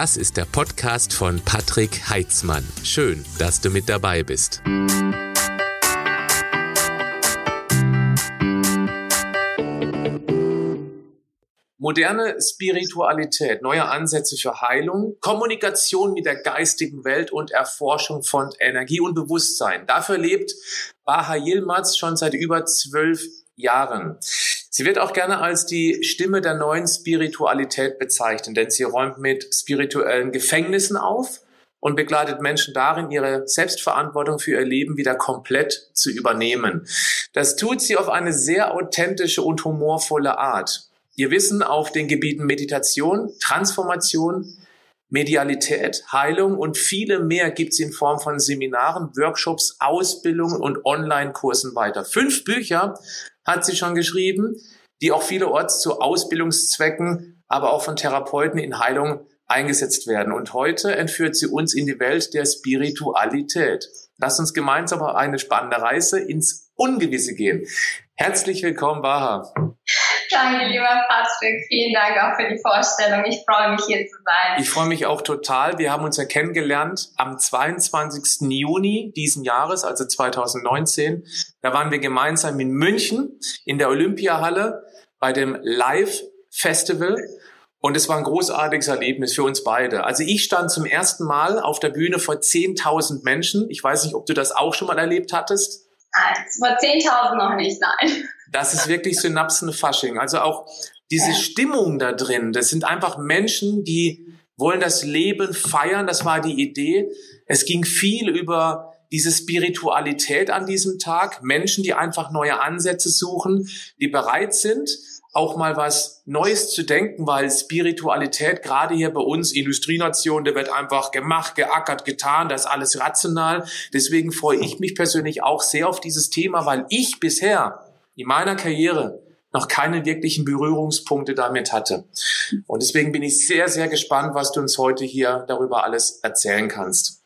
Das ist der Podcast von Patrick Heitzmann. Schön, dass du mit dabei bist. Moderne Spiritualität, neue Ansätze für Heilung, Kommunikation mit der geistigen Welt und Erforschung von Energie und Bewusstsein. Dafür lebt Baha Yilmaz schon seit über zwölf Jahren. Sie wird auch gerne als die Stimme der neuen Spiritualität bezeichnet, denn sie räumt mit spirituellen Gefängnissen auf und begleitet Menschen darin, ihre Selbstverantwortung für ihr Leben wieder komplett zu übernehmen. Das tut sie auf eine sehr authentische und humorvolle Art. Ihr Wissen auf den Gebieten Meditation, Transformation, Medialität, Heilung und viele mehr gibt sie in Form von Seminaren, Workshops, Ausbildungen und Online-Kursen weiter. Fünf Bücher hat sie schon geschrieben, die auch vielerorts zu Ausbildungszwecken, aber auch von Therapeuten in Heilung eingesetzt werden. Und heute entführt sie uns in die Welt der Spiritualität. Lass uns gemeinsam eine spannende Reise ins Ungewisse gehen. Herzlich willkommen, Baha. Danke, lieber Patrick. Vielen Dank auch für die Vorstellung. Ich freue mich, hier zu sein. Ich freue mich auch total. Wir haben uns ja kennengelernt am 22. Juni diesen Jahres, also 2019. Da waren wir gemeinsam in München in der Olympiahalle bei dem Live Festival. Und es war ein großartiges Erlebnis für uns beide. Also ich stand zum ersten Mal auf der Bühne vor 10.000 Menschen. Ich weiß nicht, ob du das auch schon mal erlebt hattest. Nein, vor 10.000 noch nicht, nein. Das ist wirklich Synapsenfasching. Also auch diese ja. Stimmung da drin, das sind einfach Menschen, die wollen das Leben feiern. Das war die Idee. Es ging viel über diese Spiritualität an diesem Tag. Menschen, die einfach neue Ansätze suchen, die bereit sind, auch mal was Neues zu denken, weil Spiritualität, gerade hier bei uns, Industrienation, da wird einfach gemacht, geackert, getan, das ist alles rational. Deswegen freue ich mich persönlich auch sehr auf dieses Thema, weil ich bisher in meiner Karriere noch keine wirklichen Berührungspunkte damit hatte. Und deswegen bin ich sehr, sehr gespannt, was du uns heute hier darüber alles erzählen kannst.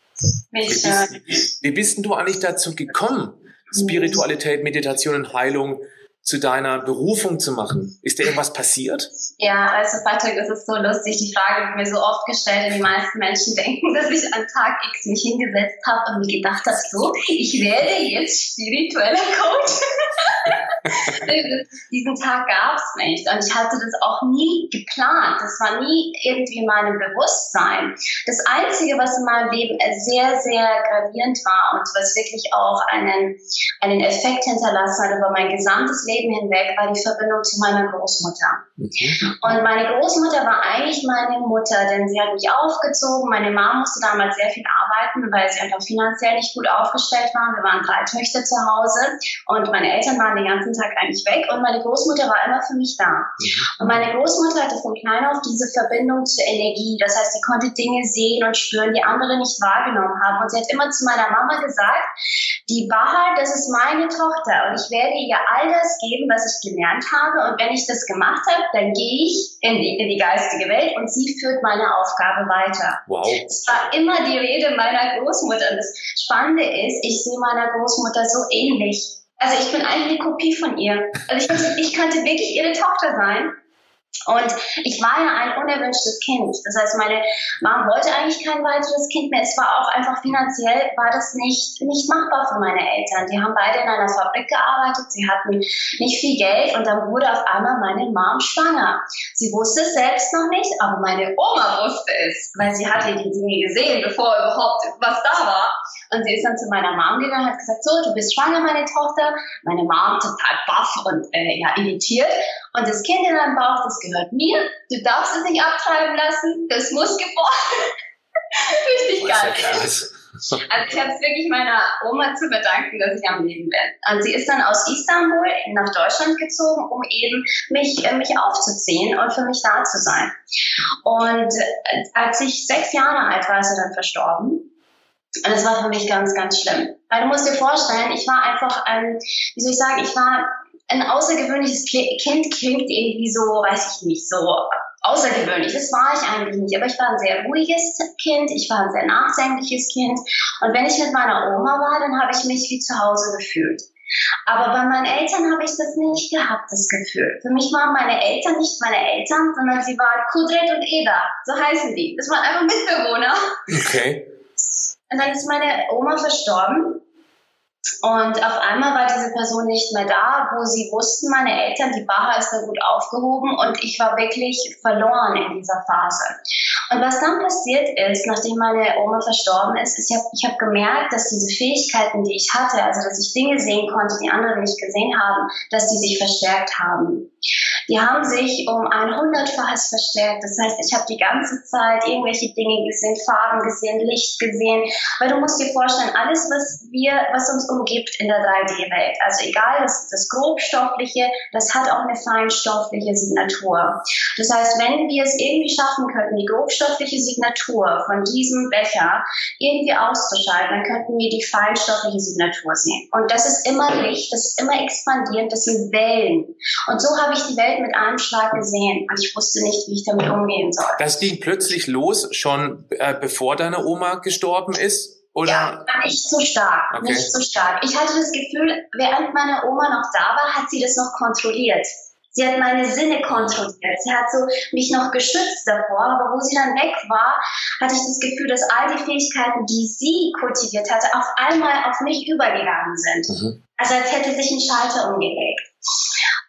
Wie bist, wie bist denn du eigentlich dazu gekommen, Spiritualität, Meditation und Heilung zu deiner Berufung zu machen? Ist dir irgendwas passiert? Ja, also Patrick, das ist so lustig. Die Frage wird mir so oft gestellt und die meisten Menschen denken, dass ich an Tag X mich hingesetzt habe und mir gedacht habe, so, ich werde jetzt spiritueller Coach. Diesen Tag gab es nicht und ich hatte das auch nie geplant. Das war nie irgendwie in meinem Bewusstsein. Das Einzige, was in meinem Leben sehr, sehr gravierend war und was wirklich auch einen, einen Effekt hinterlassen hat über mein gesamtes Leben hinweg, war die Verbindung zu meiner Großmutter. Und meine Großmutter war eigentlich meine Mutter, denn sie hat mich aufgezogen. Meine Mama musste damals sehr viel arbeiten, weil sie einfach finanziell nicht gut aufgestellt war. Wir waren drei Töchter zu Hause und meine Eltern waren den ganzen Tag eigentlich weg und meine Großmutter war immer für mich da. Mhm. Und meine Großmutter hatte von klein auf diese Verbindung zur Energie. Das heißt, sie konnte Dinge sehen und spüren, die andere nicht wahrgenommen haben. Und sie hat immer zu meiner Mama gesagt, die Wahrheit, das ist meine Tochter und ich werde ihr all das geben, was ich gelernt habe. Und wenn ich das gemacht habe, dann gehe ich in die, in die geistige Welt und sie führt meine Aufgabe weiter. Wow. Es war immer die Rede meiner Großmutter. Und das Spannende ist, ich sehe meiner Großmutter so ähnlich. Also ich bin eigentlich eine Kopie von ihr. Also ich ich könnte wirklich ihre Tochter sein. Und ich war ja ein unerwünschtes Kind. Das heißt, meine Mom wollte eigentlich kein weiteres Kind mehr. Es war auch einfach finanziell, war das nicht, nicht machbar für meine Eltern. Die haben beide in einer Fabrik gearbeitet, sie hatten nicht viel Geld und dann wurde auf einmal meine Mom schwanger. Sie wusste es selbst noch nicht, aber meine Oma wusste es, weil sie hatte die Dinge gesehen, bevor überhaupt was da war. Und sie ist dann zu meiner Mom gegangen und hat gesagt, so, du bist schwanger, meine Tochter. Meine Mom total baff und äh, ja, irritiert. Und das Kind in deinem Bauch, das gehört mir. Du darfst es nicht abtreiben lassen. Das muss geboren. Richtig geil. Also ich habe es wirklich meiner Oma zu bedanken, dass ich am Leben bin. Und sie ist dann aus Istanbul nach Deutschland gezogen, um eben mich, äh, mich aufzuziehen und für mich da zu sein. Und äh, als ich sechs Jahre alt war, ist er dann verstorben. Und das war für mich ganz, ganz schlimm. Weil du musst dir vorstellen, ich war einfach ein, wie soll ich sagen, ich war ein außergewöhnliches Kind, klingt irgendwie so, weiß ich nicht, so außergewöhnlich. Das war ich eigentlich nicht. Aber ich war ein sehr ruhiges Kind, ich war ein sehr nachdenkliches Kind. Und wenn ich mit meiner Oma war, dann habe ich mich wie zu Hause gefühlt. Aber bei meinen Eltern habe ich das nicht gehabt, das Gefühl. Für mich waren meine Eltern nicht meine Eltern, sondern sie waren Kudret und Eda, so heißen die. Das waren einfach Mitbewohner. Okay. Und dann ist meine Oma verstorben und auf einmal war diese Person nicht mehr da, wo sie wussten, meine Eltern, die Baha ist da gut aufgehoben und ich war wirklich verloren in dieser Phase. Und was dann passiert ist, nachdem meine Oma verstorben ist, ist, ich habe ich hab gemerkt, dass diese Fähigkeiten, die ich hatte, also dass ich Dinge sehen konnte, die andere nicht gesehen haben, dass die sich verstärkt haben. Die haben sich um ein hundertfaches verstärkt. Das heißt, ich habe die ganze Zeit irgendwelche Dinge gesehen, Farben gesehen, Licht gesehen. Weil du musst dir vorstellen, alles, was wir, was uns umgibt in der 3D-Welt. Also egal, das, das Grobstoffliche, das hat auch eine feinstoffliche Signatur. Das heißt, wenn wir es irgendwie schaffen könnten, die grobstoffliche Signatur von diesem Becher irgendwie auszuschalten, dann könnten wir die feinstoffliche Signatur sehen. Und das ist immer Licht, das ist immer expandierend, das sind Wellen. Und so habe ich die Welt mit einem Schlag gesehen und ich wusste nicht, wie ich damit umgehen soll. Das ging plötzlich los, schon äh, bevor deine Oma gestorben ist? Oder? Ja, nicht so stark, okay. nicht so stark. Ich hatte das Gefühl, während meine Oma noch da war, hat sie das noch kontrolliert. Sie hat meine Sinne kontrolliert. Sie hat so mich noch geschützt davor, aber wo sie dann weg war, hatte ich das Gefühl, dass all die Fähigkeiten, die sie kultiviert hatte, auf einmal auf mich übergegangen sind. Mhm. Also als hätte sich ein Schalter umgelegt.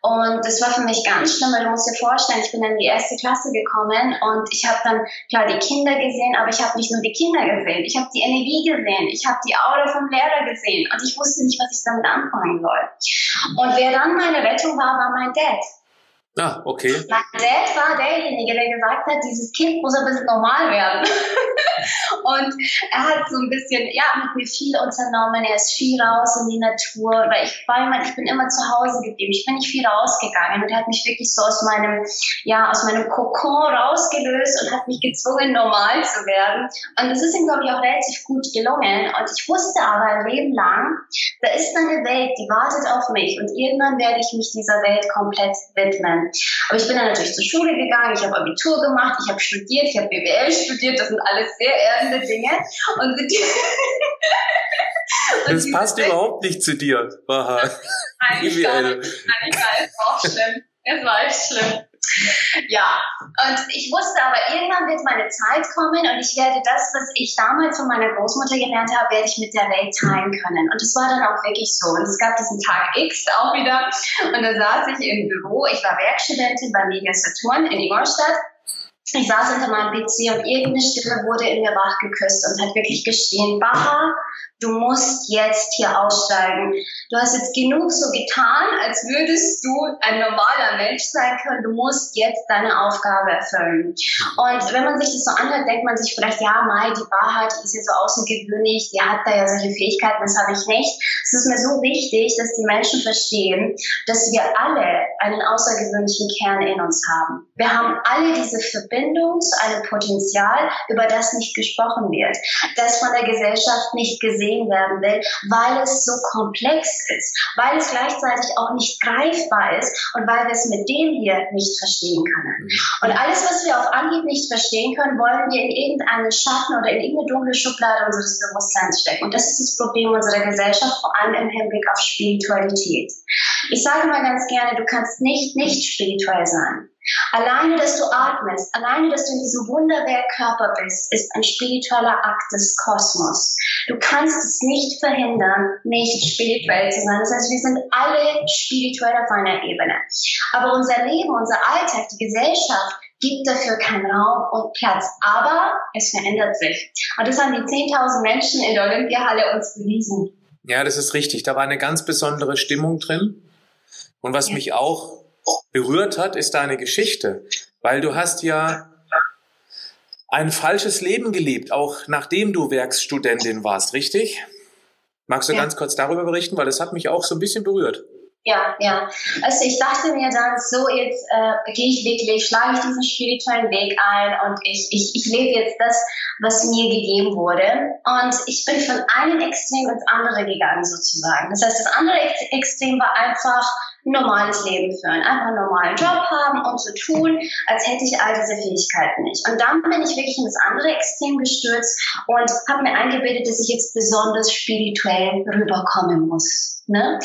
Und das war für mich ganz schlimm, weil du musst dir vorstellen, ich bin dann in die erste Klasse gekommen und ich habe dann klar die Kinder gesehen, aber ich habe nicht nur die Kinder gesehen, ich habe die Energie gesehen, ich habe die Aura vom Lehrer gesehen und ich wusste nicht, was ich damit anfangen soll. Und wer dann meine Rettung war, war mein Dad. Ah, okay. Mein Dad war derjenige, der gesagt hat, dieses Kind muss ein bisschen normal werden. und er hat so ein bisschen, ja, mit mir viel unternommen. Er ist viel raus in die Natur. Weil ich war immer, ich bin immer zu Hause geblieben. Ich bin nicht viel rausgegangen. Und er hat mich wirklich so aus meinem, ja, aus meinem Kokon rausgelöst und hat mich gezwungen, normal zu werden. Und das ist ihm, glaube ich, auch relativ gut gelungen. Und ich wusste aber ein Leben lang, da ist eine Welt, die wartet auf mich. Und irgendwann werde ich mich dieser Welt komplett widmen. Aber ich bin dann natürlich zur Schule gegangen, ich habe Abitur gemacht, ich habe studiert, ich habe BWL studiert, das sind alles sehr erdende Dinge. Und, das passt überhaupt nicht zu dir, Baha. Gar nicht. Eigentlich war es auch schlimm. Es war echt schlimm. Ja, und ich wusste aber, irgendwann wird meine Zeit kommen und ich werde das, was ich damals von meiner Großmutter gelernt habe, werde ich mit der Welt teilen können. Und das war dann auch wirklich so. Und es gab diesen Tag X auch wieder und da saß ich im Büro, ich war Werkstudentin bei Media Saturn in Ingolstadt ich saß hinter meinem PC und irgendeine Stimme wurde in mir wachgeküsst und hat wirklich geschrien, Baha, du musst jetzt hier aussteigen. Du hast jetzt genug so getan, als würdest du ein normaler Mensch sein können. Du musst jetzt deine Aufgabe erfüllen. Und wenn man sich das so anhört, denkt man sich vielleicht, ja, Mai, die die ist ja so außergewöhnlich, die hat da ja solche Fähigkeiten, das habe ich nicht. Es ist mir so wichtig, dass die Menschen verstehen, dass wir alle einen außergewöhnlichen Kern in uns haben. Wir haben alle diese Verbindung zu einem Potenzial, über das nicht gesprochen wird, das von der Gesellschaft nicht gesehen werden will, weil es so komplex ist, weil es gleichzeitig auch nicht greifbar ist und weil wir es mit dem hier nicht verstehen können. Mhm. Und alles, was wir auf Anhieb nicht verstehen können, wollen wir in irgendeinen Schatten oder in irgendeine dunkle Schublade unseres Bewusstseins stecken. Und das ist das Problem unserer Gesellschaft, vor allem im Hinblick auf Spiritualität. Ich sage mal ganz gerne, du kannst nicht nicht spirituell sein. Alleine, dass du atmest, alleine, dass du in diesem Wunderwerkkörper bist, ist ein spiritueller Akt des Kosmos. Du kannst es nicht verhindern, nicht spirituell zu sein. Das heißt, wir sind alle spirituell auf einer Ebene. Aber unser Leben, unser Alltag, die Gesellschaft gibt dafür keinen Raum und Platz. Aber es verändert sich. Und das haben die 10.000 Menschen in der Olympiahalle uns bewiesen. Ja, das ist richtig. Da war eine ganz besondere Stimmung drin. Und was mich auch berührt hat, ist deine Geschichte, weil du hast ja ein falsches Leben gelebt, auch nachdem du Werkstudentin warst, richtig? Magst du ja. ganz kurz darüber berichten, weil das hat mich auch so ein bisschen berührt. Ja, ja. Also ich dachte mir dann, so jetzt äh, gehe ich wirklich, schlage ich diesen spirituellen Weg ein und ich, ich, ich lebe jetzt das, was mir gegeben wurde. Und ich bin von einem Extrem ins andere gegangen sozusagen. Das heißt, das andere Extrem war einfach ein normales Leben führen, einfach einen normalen Job haben und so tun, als hätte ich all diese Fähigkeiten nicht. Und dann bin ich wirklich in das andere Extrem gestürzt und habe mir eingebildet, dass ich jetzt besonders spirituell rüberkommen muss. Ne?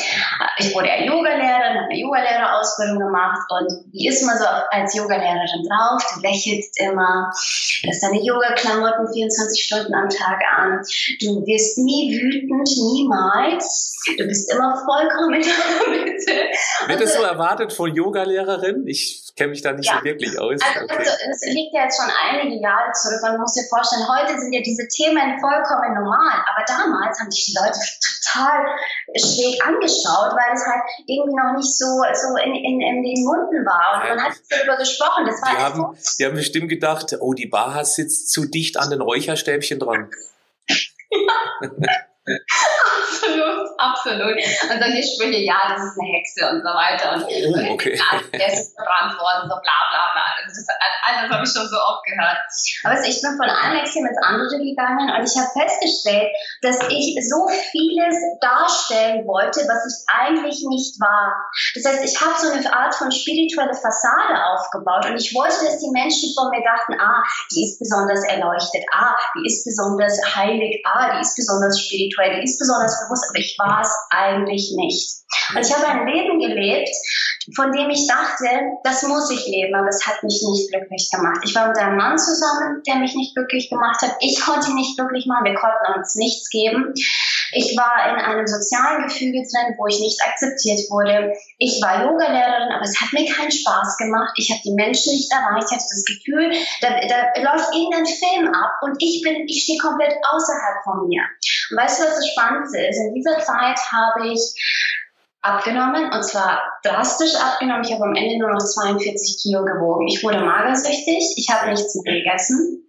Ich wurde ja Yogalehrerin, habe eine Yogalehrerausbildung gemacht und wie ist man so als Yogalehrerin drauf? Du lächelst immer, hast deine Yoga-Klamotten 24 Stunden am Tag an, du wirst nie wütend, niemals, du bist immer vollkommen in der Mitte. Wird das so erwartet von Yogalehrerin? Ich kenne mich da nicht ja. so wirklich aus. Also, okay. also, das liegt ja jetzt schon einige Jahre zurück und man muss sich vorstellen, heute sind ja diese Themen vollkommen normal, aber damals haben sich die Leute total schräg angeschaut, weil es halt irgendwie noch nicht so, so in, in, in den Munden war. Und man hat darüber gesprochen. Das war die, haben, so. die haben bestimmt gedacht, oh, die Baha sitzt zu dicht an den Räucherstäbchen dran. absolut, absolut. Und solche Sprüche, ja, das ist eine Hexe und so weiter. Und, oh, okay. der ist verbrannt worden, so bla bla bla. Also das, also das habe ich schon so oft gehört. Aber also ich bin von einem Extrem ins andere gegangen und ich habe festgestellt, dass ich so vieles darstellen wollte, was ich eigentlich nicht war. Das heißt, ich habe so eine Art von spirituelle Fassade aufgebaut und ich wollte, dass die Menschen von mir dachten, ah, die ist besonders erleuchtet, ah, die ist besonders heilig, ah, die ist besonders spirituell spirituell, die ist besonders bewusst, aber ich war es eigentlich nicht. Und ich habe ein Leben gelebt, von dem ich dachte, das muss ich leben, aber es hat mich nicht glücklich gemacht. Ich war mit einem Mann zusammen, der mich nicht glücklich gemacht hat. Ich konnte ihn nicht glücklich machen, wir konnten uns nichts geben. Ich war in einem sozialen Gefüge drin, wo ich nicht akzeptiert wurde. Ich war Yogalehrerin, aber es hat mir keinen Spaß gemacht. Ich habe die Menschen nicht erreicht. Ich hatte das Gefühl, da, da läuft irgendein Film ab und ich bin, ich stehe komplett außerhalb von mir. Und weißt du, was das Spannendste ist? In dieser Zeit habe ich abgenommen und zwar drastisch abgenommen. Ich habe am Ende nur noch 42 Kilo gewogen. Ich wurde magersüchtig, ich habe nichts mehr gegessen.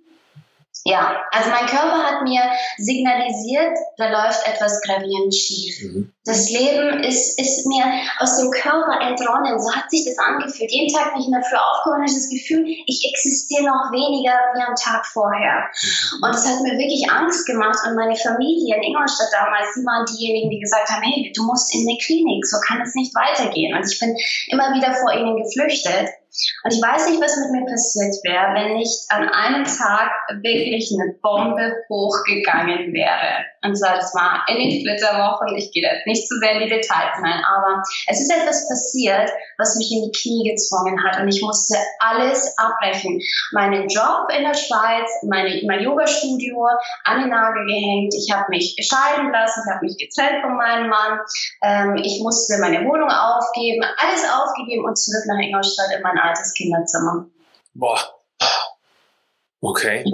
Ja, also mein Körper hat mir signalisiert, da läuft etwas gravierend schief. Mhm. Das Leben ist, ist mir aus dem Körper entronnen. So hat sich das angefühlt. Jeden Tag, wenn ich in der Früh aufgewacht habe, das Gefühl, ich existiere noch weniger wie am Tag vorher. Mhm. Und das hat mir wirklich Angst gemacht. Und meine Familie in Ingolstadt damals, die waren diejenigen, die gesagt haben, hey, du musst in eine Klinik, so kann es nicht weitergehen. Und ich bin immer wieder vor ihnen geflüchtet. Und ich weiß nicht, was mit mir passiert wäre, wenn nicht an einem Tag wirklich eine Bombe hochgegangen wäre. Und zwar, das war in den Flitterwochen. Ich gehe jetzt nicht zu sehr in die Details rein, aber es ist etwas passiert, was mich in die Knie gezwungen hat. Und ich musste alles abbrechen. Meinen Job in der Schweiz, meine, mein Yoga-Studio an den Nagel gehängt. Ich habe mich scheiden lassen, ich habe mich getrennt von meinem Mann. Ähm, ich musste meine Wohnung aufgeben, alles aufgegeben und zurück nach Ingolstadt in mein altes Kinderzimmer. Boah. Okay.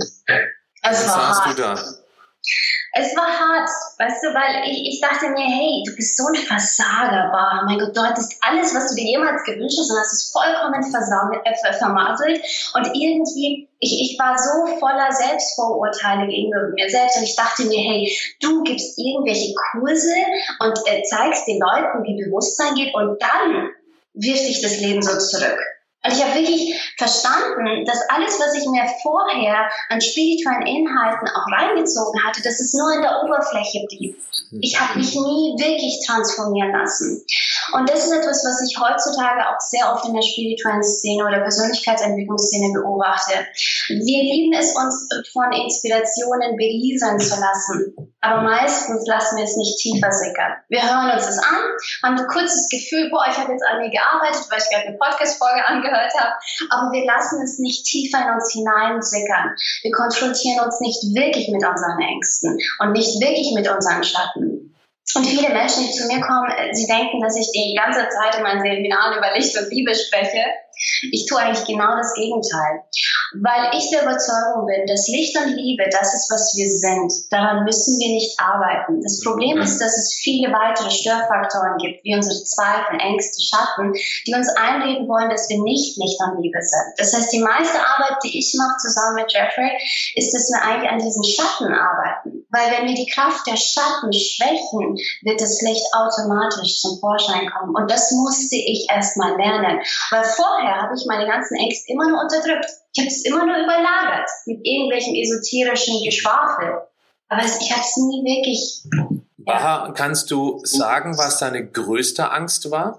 Es Was war hart. du da? Es war hart, weißt du, weil ich, ich dachte mir, hey, du bist so ein Versager, bah, mein Gott, du hattest alles, was du dir jemals gewünscht hast und hast es vollkommen äh, vermasselt und irgendwie, ich, ich war so voller Selbstvorurteile gegenüber mir selbst und ich dachte mir, hey, du gibst irgendwelche Kurse und äh, zeigst den Leuten, wie Bewusstsein geht und dann wirft dich das Leben so zurück. Und ich habe wirklich verstanden, dass alles, was ich mir vorher an spirituellen Inhalten auch reingezogen hatte, dass es nur in der Oberfläche blieb. Ich habe mich nie wirklich transformieren lassen. Und das ist etwas, was ich heutzutage auch sehr oft in der spirituellen Szene oder Persönlichkeitsentwicklungsszene beobachte. Wir lieben es, uns von Inspirationen berieseln zu lassen. Aber meistens lassen wir es nicht tiefer sickern. Wir hören uns das an, haben ein kurzes Gefühl, boah, ich habe jetzt an mir gearbeitet, weil ich gerade eine Podcast-Folge angehört habe. Aber wir lassen es nicht tiefer in uns hineinsickern. Wir konfrontieren uns nicht wirklich mit unseren Ängsten und nicht wirklich mit unseren Schatten. Und viele Menschen, die zu mir kommen, äh, sie denken, dass ich die ganze Zeit in meinen Seminaren über Licht und Liebe spreche. Ich tue eigentlich genau das Gegenteil. Weil ich der Überzeugung bin, dass Licht und Liebe das ist, was wir sind. Daran müssen wir nicht arbeiten. Das Problem ist, dass es viele weitere Störfaktoren gibt, wie unsere Zweifel, Ängste, Schatten, die uns einreden wollen, dass wir nicht Licht und Liebe sind. Das heißt, die meiste Arbeit, die ich mache zusammen mit Jeffrey, ist, dass wir eigentlich an diesen Schatten arbeiten. Weil wenn wir die Kraft der Schatten schwächen, wird das Licht automatisch zum Vorschein kommen. Und das musste ich erst mal lernen. Weil vorher habe ich meine ganzen Ängste immer nur unterdrückt. Ich habe es immer nur überlagert mit irgendwelchen esoterischen Geschwafel. Aber ich habe es nie wirklich. Baha, kannst du sagen, was deine größte Angst war?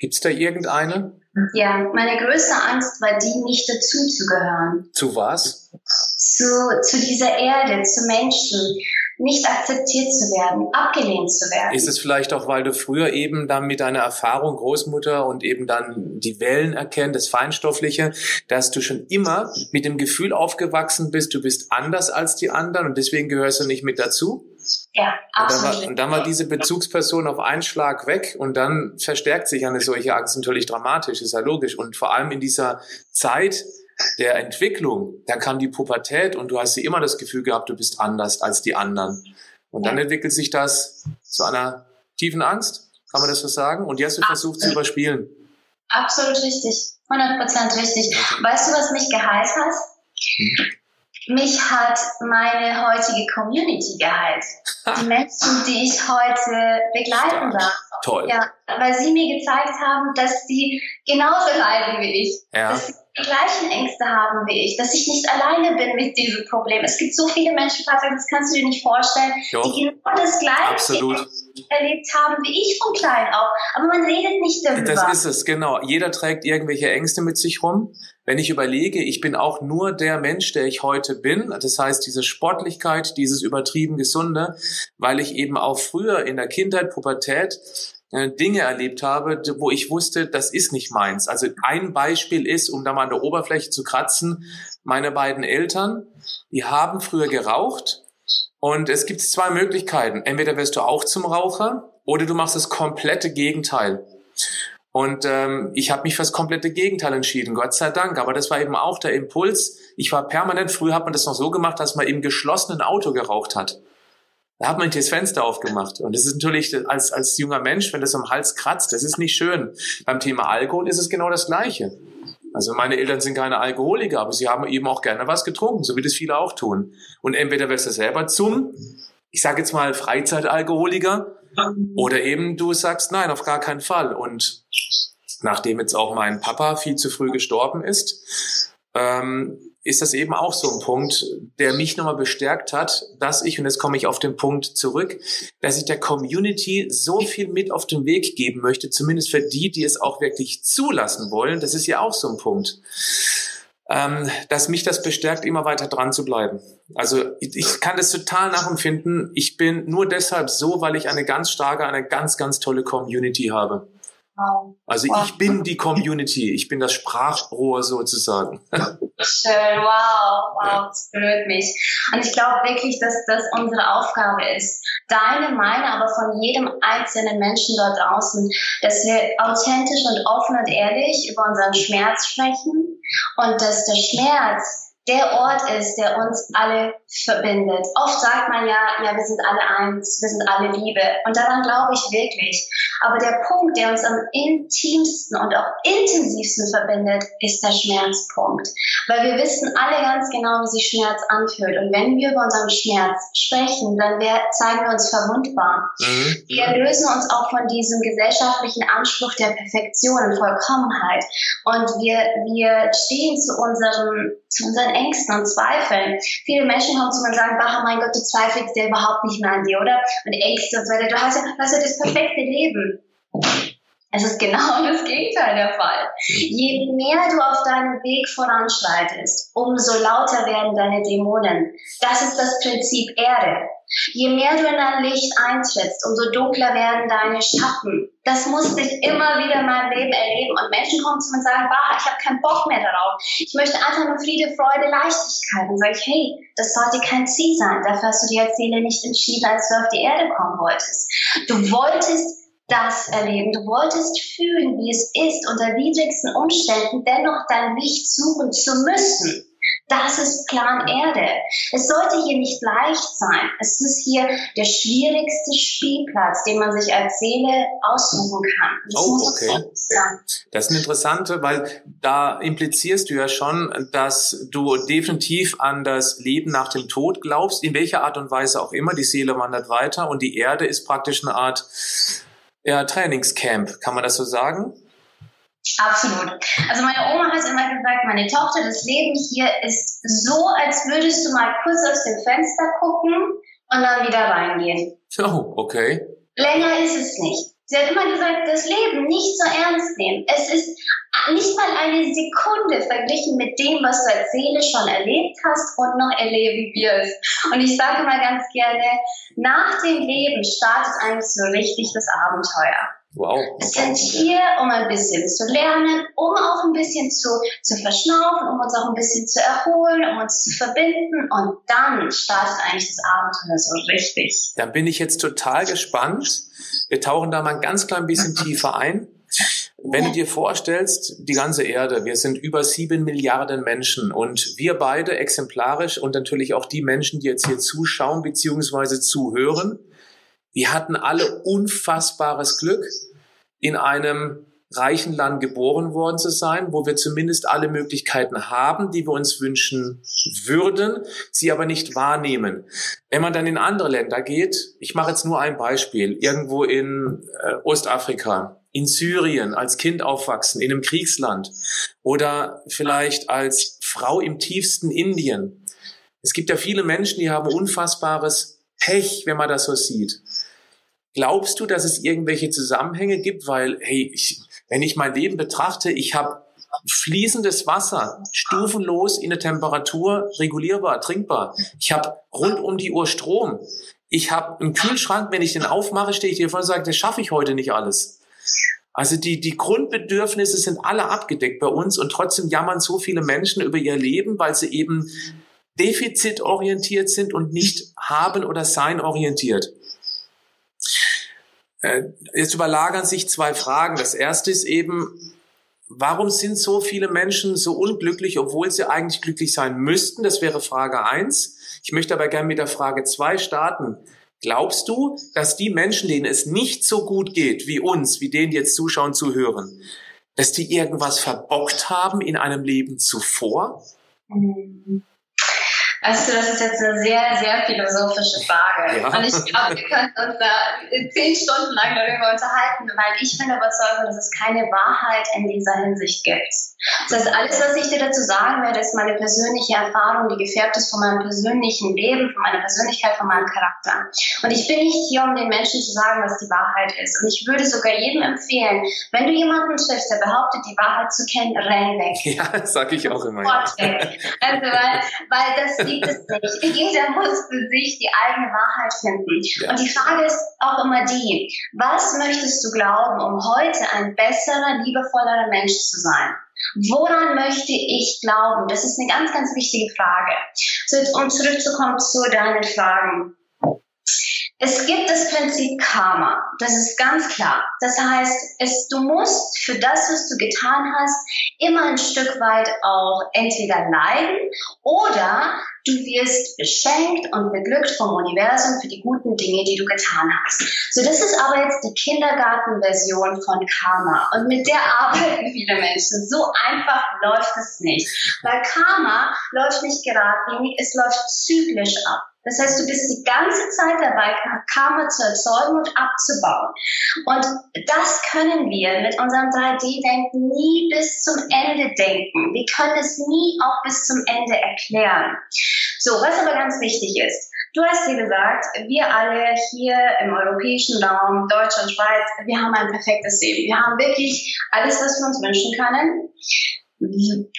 Gibt es da irgendeine? Ja, meine größte Angst war die, nicht dazu zu gehören. Zu was? Zu, zu dieser Erde, zu Menschen nicht akzeptiert zu werden, abgelehnt zu werden. Ist es vielleicht auch, weil du früher eben dann mit deiner Erfahrung Großmutter und eben dann die Wellen erkennt, das Feinstoffliche, dass du schon immer mit dem Gefühl aufgewachsen bist, du bist anders als die anderen und deswegen gehörst du nicht mit dazu? Ja, absolut. Und dann, war, und dann war diese Bezugsperson auf einen Schlag weg und dann verstärkt sich eine solche Angst natürlich dramatisch, ist ja logisch. Und vor allem in dieser Zeit, der Entwicklung, da kam die Pubertät und du hast sie immer das Gefühl gehabt, du bist anders als die anderen. Und dann entwickelt sich das zu einer tiefen Angst, kann man das so sagen? Und die hast du versucht zu überspielen. Absolut richtig. 100% richtig. Okay. Weißt du, was mich geheilt hat? Hm mich hat meine heutige Community geheilt. Die Menschen, die ich heute begleiten darf. Toll. Ja, weil sie mir gezeigt haben, dass sie genauso leiden wie ich. Ja. Dass die gleichen Ängste haben wie ich, dass ich nicht alleine bin mit diesem Problem. Es gibt so viele Menschen, Patrick, das kannst du dir nicht vorstellen, jo. die genau das Gleiche Absolut. erlebt haben wie ich von klein auf. Aber man redet nicht darüber. Das ist es, genau. Jeder trägt irgendwelche Ängste mit sich rum. Wenn ich überlege, ich bin auch nur der Mensch, der ich heute bin, das heißt diese Sportlichkeit, dieses übertrieben Gesunde, weil ich eben auch früher in der Kindheit, Pubertät, Dinge erlebt habe, wo ich wusste, das ist nicht meins. Also ein Beispiel ist, um da mal an der Oberfläche zu kratzen, meine beiden Eltern, die haben früher geraucht und es gibt zwei Möglichkeiten. Entweder wirst du auch zum Raucher oder du machst das komplette Gegenteil. Und ähm, ich habe mich fürs komplette Gegenteil entschieden, Gott sei Dank. Aber das war eben auch der Impuls. Ich war permanent, früher hat man das noch so gemacht, dass man im geschlossenen Auto geraucht hat. Da hat man das Fenster aufgemacht. Und das ist natürlich als, als junger Mensch, wenn das am Hals kratzt, das ist nicht schön. Beim Thema Alkohol ist es genau das Gleiche. Also meine Eltern sind keine Alkoholiker, aber sie haben eben auch gerne was getrunken, so wie das viele auch tun. Und entweder wirst du selber zum, ich sage jetzt mal Freizeitalkoholiker, oder eben du sagst, nein, auf gar keinen Fall. Und nachdem jetzt auch mein Papa viel zu früh gestorben ist, ähm, ist das eben auch so ein Punkt, der mich nochmal bestärkt hat, dass ich, und jetzt komme ich auf den Punkt zurück, dass ich der Community so viel mit auf den Weg geben möchte, zumindest für die, die es auch wirklich zulassen wollen. Das ist ja auch so ein Punkt. Ähm, dass mich das bestärkt, immer weiter dran zu bleiben. Also ich, ich kann das total nachempfinden. Ich bin nur deshalb so, weil ich eine ganz starke, eine ganz, ganz tolle Community habe. Also wow. ich bin die Community, ich bin das Sprachrohr sozusagen. Schön, wow, wow, das berührt mich. Und ich glaube wirklich, dass das unsere Aufgabe ist. Deine, meine, aber von jedem einzelnen Menschen dort draußen, dass wir authentisch und offen und ehrlich über unseren Schmerz sprechen und dass der Schmerz der Ort ist, der uns alle verbindet. Oft sagt man ja, ja, wir sind alle eins, wir sind alle Liebe. Und daran glaube ich wirklich. Aber der Punkt, der uns am intimsten und auch intensivsten verbindet, ist der Schmerzpunkt. Weil wir wissen alle ganz genau, wie sich Schmerz anfühlt. Und wenn wir über unseren Schmerz sprechen, dann zeigen wir uns verwundbar. Mhm. Wir lösen uns auch von diesem gesellschaftlichen Anspruch der Perfektion und Vollkommenheit. Und wir, wir stehen zu unserem zu unseren Ängsten und Zweifeln. Viele Menschen kommen zu mir und sagen, ach mein Gott, du zweifelst ja überhaupt nicht mehr an dir, oder? Und Ängste und so weiter. Du hast ja, hast ja das perfekte Leben. Es ist genau das Gegenteil der Fall. Je mehr du auf deinem Weg voranschreitest, umso lauter werden deine Dämonen. Das ist das Prinzip Erde. Je mehr du in dein Licht eintrittst, umso dunkler werden deine Schatten. Das musste ich immer wieder in meinem Leben erleben. Und Menschen kommen zu mir und sagen, bah, ich habe keinen Bock mehr darauf. Ich möchte einfach nur Friede, Freude, Leichtigkeit. Und sage ich, hey, das sollte kein Ziel sein. Dafür hast du die als Seele nicht entschieden, als du auf die Erde kommen wolltest. Du wolltest das erleben. Du wolltest fühlen, wie es ist, unter widrigsten Umständen dennoch dein Licht suchen zu müssen. Das ist Plan Erde. Es sollte hier nicht leicht sein. Es ist hier der schwierigste Spielplatz, den man sich als Seele aussuchen kann. Das oh, okay. Das ist eine interessante, weil da implizierst du ja schon, dass du definitiv an das Leben nach dem Tod glaubst, in welcher Art und Weise auch immer. Die Seele wandert weiter und die Erde ist praktisch eine Art ja, Trainingscamp. Kann man das so sagen? Absolut. Also meine Oma hat immer gesagt, meine Tochter, das Leben hier ist so, als würdest du mal kurz aus dem Fenster gucken und dann wieder reingehen. Oh, okay. Länger ist es nicht. Sie hat immer gesagt, das Leben nicht so ernst nehmen. Es ist nicht mal eine Sekunde verglichen mit dem, was du als Seele schon erlebt hast und noch erleben wirst. Und ich sage mal ganz gerne, nach dem Leben startet eigentlich so richtig das Abenteuer. Wow. Wir sind hier, um ein bisschen zu lernen, um auch ein bisschen zu, zu verschnaufen, um uns auch ein bisschen zu erholen, um uns zu verbinden. Und dann startet eigentlich das Abenteuer so richtig. Dann bin ich jetzt total gespannt wir tauchen da mal ein ganz klein bisschen tiefer ein. Wenn du dir vorstellst, die ganze Erde, wir sind über sieben Milliarden Menschen und wir beide exemplarisch und natürlich auch die Menschen, die jetzt hier zuschauen bzw. zuhören, wir hatten alle unfassbares Glück, in einem reichen Land geboren worden zu sein, wo wir zumindest alle Möglichkeiten haben, die wir uns wünschen würden, sie aber nicht wahrnehmen. Wenn man dann in andere Länder geht, ich mache jetzt nur ein Beispiel, irgendwo in äh, Ostafrika, in Syrien als Kind aufwachsen, in einem Kriegsland oder vielleicht als Frau im tiefsten Indien. Es gibt ja viele Menschen, die haben unfassbares Pech, wenn man das so sieht. Glaubst du, dass es irgendwelche Zusammenhänge gibt? Weil, hey, ich, wenn ich mein Leben betrachte, ich habe fließendes Wasser, stufenlos in der Temperatur, regulierbar, trinkbar. Ich habe rund um die Uhr Strom. Ich habe einen Kühlschrank, wenn ich den aufmache, stehe ich dir vor und sage, das schaffe ich heute nicht alles. Also die, die Grundbedürfnisse sind alle abgedeckt bei uns und trotzdem jammern so viele Menschen über ihr Leben, weil sie eben defizitorientiert sind und nicht haben oder sein orientiert. Äh, jetzt überlagern sich zwei Fragen. Das erste ist eben, warum sind so viele Menschen so unglücklich, obwohl sie eigentlich glücklich sein müssten? Das wäre Frage eins. Ich möchte aber gerne mit der Frage zwei starten. Glaubst du, dass die Menschen, denen es nicht so gut geht wie uns, wie denen jetzt zuschauen, zuhören, dass die irgendwas verbockt haben in einem Leben zuvor? Mhm. Also das ist jetzt eine sehr, sehr philosophische Frage. Ja. Und ich glaube, wir können uns da zehn Stunden lang darüber unterhalten, weil ich bin überzeugt, dass es keine Wahrheit in dieser Hinsicht gibt. Das heißt, alles, was ich dir dazu sagen werde, ist meine persönliche Erfahrung, die gefärbt ist von meinem persönlichen Leben, von meiner Persönlichkeit, von meinem Charakter. Und ich bin nicht hier, um den Menschen zu sagen, was die Wahrheit ist. Und ich würde sogar jedem empfehlen, wenn du jemanden triffst, der behauptet, die Wahrheit zu kennen, renn weg. Ja, das sage ich auch immer. Weg. Also, weil, weil das gibt es nicht. Jeder muss für sich die eigene Wahrheit finden. Ja. Und die Frage ist auch immer die, was möchtest du glauben, um heute ein besserer, liebevollerer Mensch zu sein? Woran möchte ich glauben? Das ist eine ganz, ganz wichtige Frage. So, um zurückzukommen zu deinen Fragen. Es gibt das Prinzip Karma. Das ist ganz klar. Das heißt, es, du musst für das, was du getan hast, immer ein Stück weit auch entweder leiden oder du wirst beschenkt und beglückt vom Universum für die guten Dinge, die du getan hast. So, das ist aber jetzt die Kindergartenversion von Karma. Und mit der arbeiten viele Menschen. So einfach läuft es nicht. Weil Karma läuft nicht geradlinig, es läuft zyklisch ab. Das heißt, du bist die ganze Zeit dabei, Karma zu erzeugen und abzubauen. Und das können wir mit unserem 3D-Denken nie bis zum Ende denken. Wir können es nie auch bis zum Ende erklären. So, was aber ganz wichtig ist, du hast dir gesagt, wir alle hier im europäischen Raum, Deutschland, Schweiz, wir haben ein perfektes Leben. Wir haben wirklich alles, was wir uns wünschen können.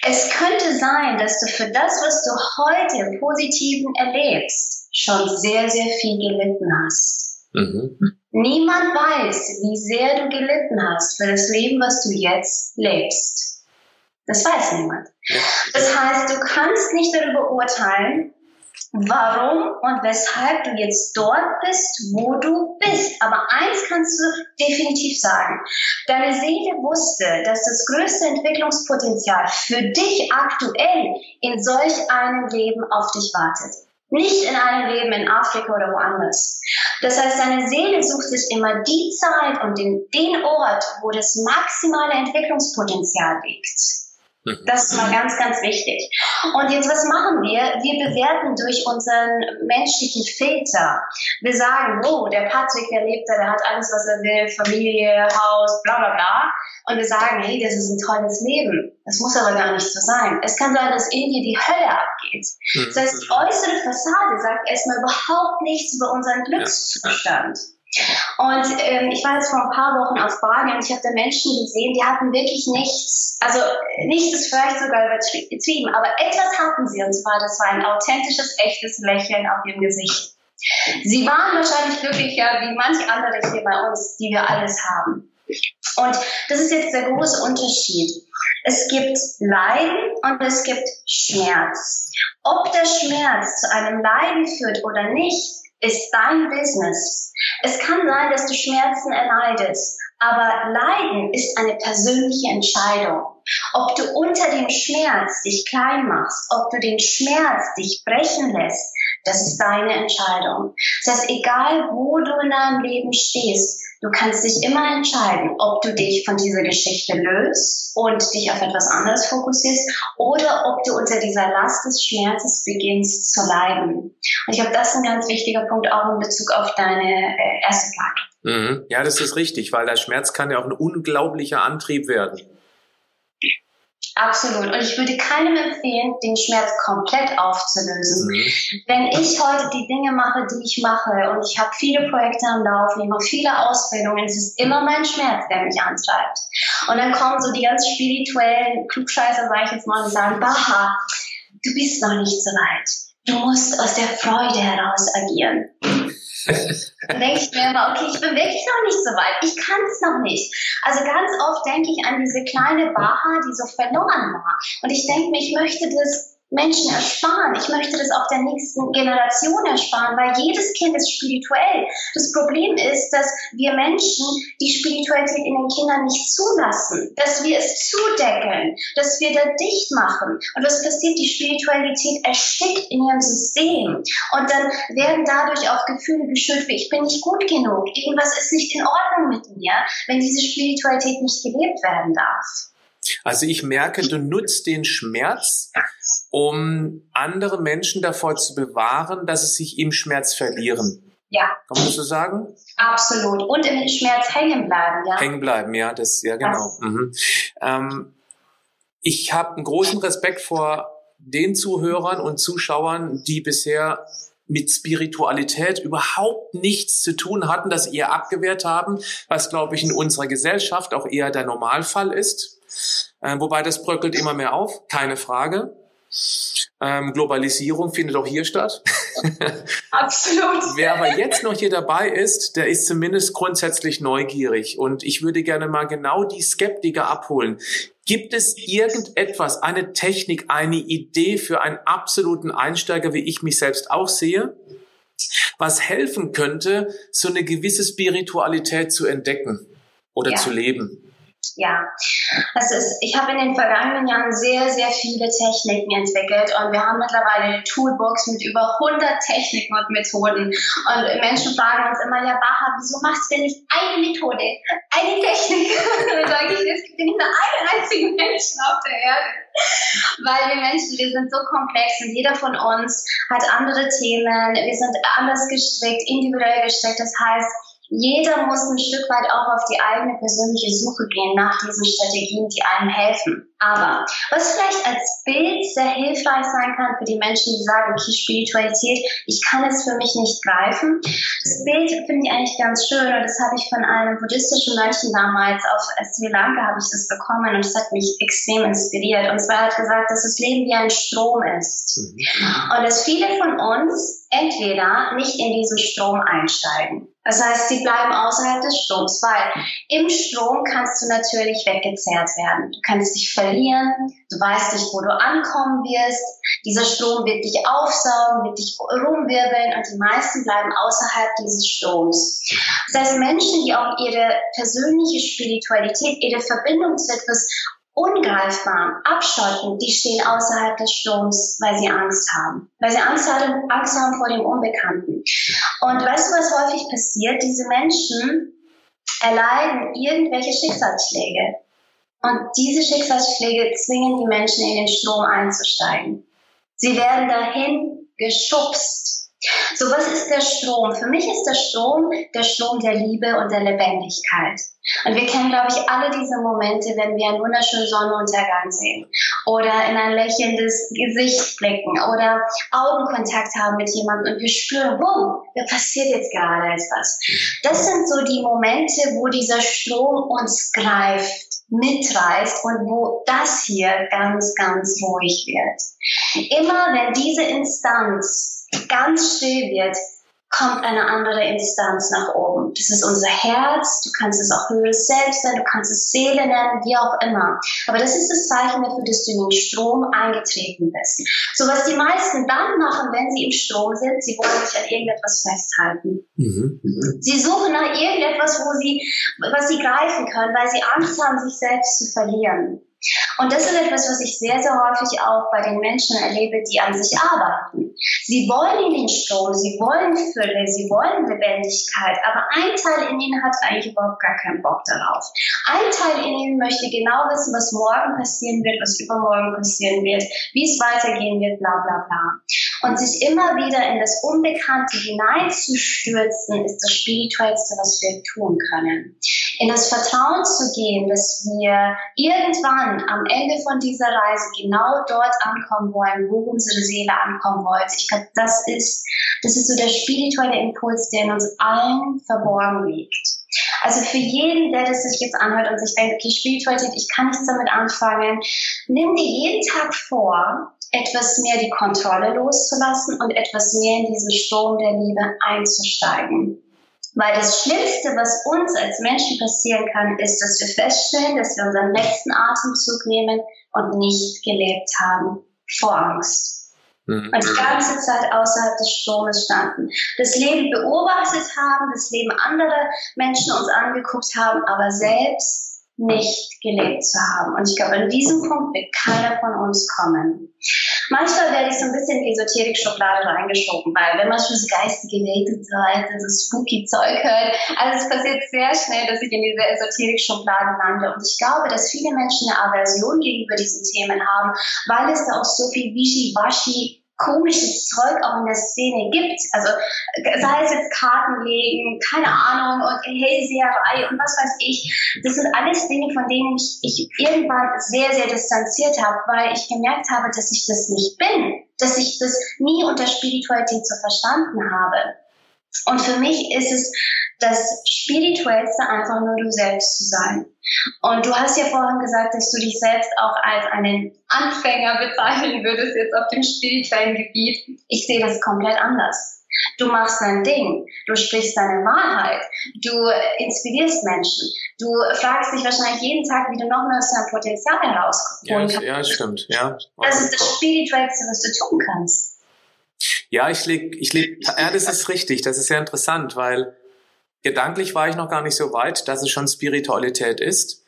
Es könnte sein, dass du für das, was du heute im Positiven erlebst, schon sehr, sehr viel gelitten hast. Mhm. Niemand weiß, wie sehr du gelitten hast für das Leben, was du jetzt lebst. Das weiß niemand. Das heißt, du kannst nicht darüber urteilen, warum und weshalb du jetzt dort bist, wo du bist. Aber eins kannst du definitiv sagen. Deine Seele wusste, dass das größte Entwicklungspotenzial für dich aktuell in solch einem Leben auf dich wartet. Nicht in einem Leben in Afrika oder woanders. Das heißt, deine Seele sucht sich immer die Zeit und den, den Ort, wo das maximale Entwicklungspotenzial liegt. Mhm. Das ist mal ganz, ganz wichtig. Und jetzt, was machen wir? Wir bewerten durch unseren menschlichen Filter. Wir sagen, oh, der Patrick, der lebt da, der hat alles, was er will, Familie, Haus, bla, bla, bla. Und wir sagen, hey, das ist ein tolles Leben. Das muss aber gar nicht so sein. Es kann sein, dass in dir die Hölle abgeht. Mhm. Das heißt, die äußere Fassade sagt erstmal überhaupt nichts über unseren Glückszustand. Und ähm, ich war jetzt vor ein paar Wochen auf Bali und ich habe da Menschen gesehen, die hatten wirklich nichts, also nichts ist vielleicht sogar übertrieben, aber etwas hatten sie und zwar, das war ein authentisches, echtes Lächeln auf ihrem Gesicht. Sie waren wahrscheinlich glücklicher wie manche andere hier bei uns, die wir alles haben. Und das ist jetzt der große Unterschied. Es gibt Leiden und es gibt Schmerz. Ob der Schmerz zu einem Leiden führt oder nicht, ist dein Business. Es kann sein, dass du Schmerzen erleidest, aber Leiden ist eine persönliche Entscheidung. Ob du unter dem Schmerz dich klein machst, ob du den Schmerz dich brechen lässt, das ist deine Entscheidung. Das heißt, egal wo du in deinem Leben stehst, du kannst dich immer entscheiden, ob du dich von dieser Geschichte löst und dich auf etwas anderes fokussierst oder ob du unter dieser Last des Schmerzes beginnst zu leiden. Und ich glaube, das ist ein ganz wichtiger Punkt auch in Bezug auf deine äh, erste Frage. Mhm. Ja, das ist richtig, weil der Schmerz kann ja auch ein unglaublicher Antrieb werden. Absolut. Und ich würde keinem empfehlen, den Schmerz komplett aufzulösen. Mhm. Wenn ich heute die Dinge mache, die ich mache, und ich habe viele Projekte am Laufen, ich mache viele Ausbildungen, es ist immer mein Schmerz, der mich antreibt. Und dann kommen so die ganz spirituellen Klugscheißer, sage ich jetzt mal, und sagen, Baha, du bist noch nicht so weit. Du musst aus der Freude heraus agieren. Dann denke ich mir immer, okay, ich bin wirklich noch nicht so weit. Ich kann es noch nicht. Also ganz oft denke ich an diese kleine Baha, die so verloren war. Und ich denke mir, ich möchte das Menschen ersparen. Ich möchte das auch der nächsten Generation ersparen, weil jedes Kind ist spirituell. Das Problem ist, dass wir Menschen die Spiritualität in den Kindern nicht zulassen, dass wir es zudeckeln, dass wir da dicht machen. Und was passiert? Die Spiritualität erstickt in ihrem System. Und dann werden dadurch auch Gefühle geschürt wie ich bin nicht gut genug, irgendwas ist nicht in Ordnung mit mir, wenn diese Spiritualität nicht gelebt werden darf. Also ich merke, du nutzt den Schmerz, um andere Menschen davor zu bewahren, dass sie sich im Schmerz verlieren. Ja. Kann man so sagen? Absolut. Und im Schmerz hängen bleiben, ja. Hängen bleiben, ja, das, ja, genau. Mhm. Ähm, ich habe einen großen Respekt vor den Zuhörern und Zuschauern, die bisher mit Spiritualität überhaupt nichts zu tun hatten, das eher abgewehrt haben, was, glaube ich, in unserer Gesellschaft auch eher der Normalfall ist. Äh, wobei das bröckelt immer mehr auf, keine Frage. Ähm, Globalisierung findet auch hier statt. Absolut. Wer aber jetzt noch hier dabei ist, der ist zumindest grundsätzlich neugierig. Und ich würde gerne mal genau die Skeptiker abholen. Gibt es irgendetwas, eine Technik, eine Idee für einen absoluten Einsteiger, wie ich mich selbst auch sehe, was helfen könnte, so eine gewisse Spiritualität zu entdecken oder ja. zu leben? Ja, das ist, ich habe in den vergangenen Jahren sehr, sehr viele Techniken entwickelt und wir haben mittlerweile eine Toolbox mit über 100 Techniken und Methoden. Und Menschen fragen uns immer, ja, Baha, wieso machst du denn nicht eine Methode, eine Technik? dann sage ich, es gibt nicht nur einen einzigen Menschen auf der Erde. Weil wir Menschen, wir sind so komplex und jeder von uns hat andere Themen, wir sind anders gestrickt, individuell gestrickt. Das heißt, jeder muss ein Stück weit auch auf die eigene persönliche Suche gehen nach diesen Strategien, die einem helfen. Aber was vielleicht als Bild sehr hilfreich sein kann für die Menschen, die sagen, okay, Spiritualität, ich kann es für mich nicht greifen. Das Bild finde ich eigentlich ganz schön und das habe ich von einem buddhistischen Mönchen damals auf Sri Lanka habe ich das bekommen und das hat mich extrem inspiriert. Und zwar hat gesagt, dass das Leben wie ein Strom ist. Mhm. Und dass viele von uns entweder nicht in diesen Strom einsteigen das heißt, sie bleiben außerhalb des Stroms, weil im Strom kannst du natürlich weggezerrt werden. Du kannst dich verlieren, du weißt nicht, wo du ankommen wirst. Dieser Strom wird dich aufsaugen, wird dich rumwirbeln und die meisten bleiben außerhalb dieses Stroms. Das heißt, Menschen, die auch ihre persönliche Spiritualität, ihre Verbindung zu etwas ungreifbar, abschotten, die stehen außerhalb des Stroms, weil sie Angst haben. Weil sie Angst haben, Angst haben vor dem Unbekannten. Und weißt du, was häufig passiert? Diese Menschen erleiden irgendwelche Schicksalsschläge. Und diese Schicksalsschläge zwingen die Menschen in den Strom einzusteigen. Sie werden dahin geschubst. So, was ist der Strom? Für mich ist der Strom der Strom der Liebe und der Lebendigkeit. Und wir kennen, glaube ich, alle diese Momente, wenn wir einen wunderschönen Sonnenuntergang sehen oder in ein lächelndes Gesicht blicken oder Augenkontakt haben mit jemandem und wir spüren, wow, da passiert jetzt gerade etwas. Das sind so die Momente, wo dieser Strom uns greift mitreißt und wo das hier ganz, ganz ruhig wird. Immer wenn diese Instanz ganz still wird, kommt eine andere Instanz nach oben. Das ist unser Herz, du kannst es auch höheres Selbst sein, du kannst es Seele nennen, wie auch immer. Aber das ist das Zeichen dafür, dass du in den Strom eingetreten bist. So was die meisten dann machen, wenn sie im Strom sind, sie wollen sich an irgendetwas festhalten. Mhm. Mhm. Sie suchen nach irgendetwas, wo sie, was sie greifen können, weil sie Angst haben, sich selbst zu verlieren. Und das ist etwas, was ich sehr, sehr häufig auch bei den Menschen erlebe, die an sich arbeiten. Sie wollen in den Strom, sie wollen Fülle, sie wollen Lebendigkeit, aber ein Teil in ihnen hat eigentlich überhaupt gar keinen Bock darauf. Ein Teil in ihnen möchte genau wissen, was morgen passieren wird, was übermorgen passieren wird, wie es weitergehen wird, bla bla bla. Und sich immer wieder in das Unbekannte hineinzustürzen, ist das Spirituellste, was wir tun können. In das Vertrauen zu gehen, dass wir irgendwann am Ende von dieser Reise genau dort ankommen wollen, wo unsere Seele ankommen wollte. Ich glaube, das ist, das ist so der spirituelle Impuls, der in uns allen verborgen liegt. Also für jeden, der das sich jetzt anhört und sich denkt, okay, Spiritualität, ich kann nichts damit anfangen, nimm dir jeden Tag vor, etwas mehr die Kontrolle loszulassen und etwas mehr in diesen Strom der Liebe einzusteigen. Weil das Schlimmste, was uns als Menschen passieren kann, ist, dass wir feststellen, dass wir unseren letzten Atemzug nehmen und nicht gelebt haben vor Angst. Mhm. Und die ganze Zeit außerhalb des Stromes standen. Das Leben beobachtet haben, das Leben anderer Menschen uns angeguckt haben, aber selbst nicht gelebt zu haben. Und ich glaube, an diesem Punkt wird keiner von uns kommen. Manchmal werde ich so ein bisschen in die Esoterik-Schublade reingeschoben, weil wenn man schon so geistige Welt und so weiter, so spooky Zeug hört, also es passiert sehr schnell, dass ich in diese Esoterik-Schublade lande. Und ich glaube, dass viele Menschen eine Aversion gegenüber diesen Themen haben, weil es da auch so viel Wischi-Waschi komisches Zeug auch in der Szene gibt. Also sei es jetzt Karten legen, keine Ahnung, und Hellseherei und was weiß ich. Das sind alles Dinge, von denen ich, ich irgendwann sehr, sehr distanziert habe, weil ich gemerkt habe, dass ich das nicht bin, dass ich das nie unter Spiritualität so verstanden habe. Und für mich ist es das Spirituellste einfach nur du selbst zu sein. Und du hast ja vorhin gesagt, dass du dich selbst auch als einen Anfänger bezeichnen würdest jetzt auf dem spirituellen Gebiet. Ich sehe das komplett anders. Du machst dein Ding, du sprichst deine Wahrheit, du inspirierst Menschen, du fragst dich wahrscheinlich jeden Tag, wie du noch mehr aus deinem Potenzial herauskommen ja, kannst. Ja, stimmt, ja. Das ist das Spirituellste, was du tun kannst. Ja, ich leg, ich leg, ja, das ist richtig, das ist sehr interessant, weil Gedanklich war ich noch gar nicht so weit, dass es schon Spiritualität ist.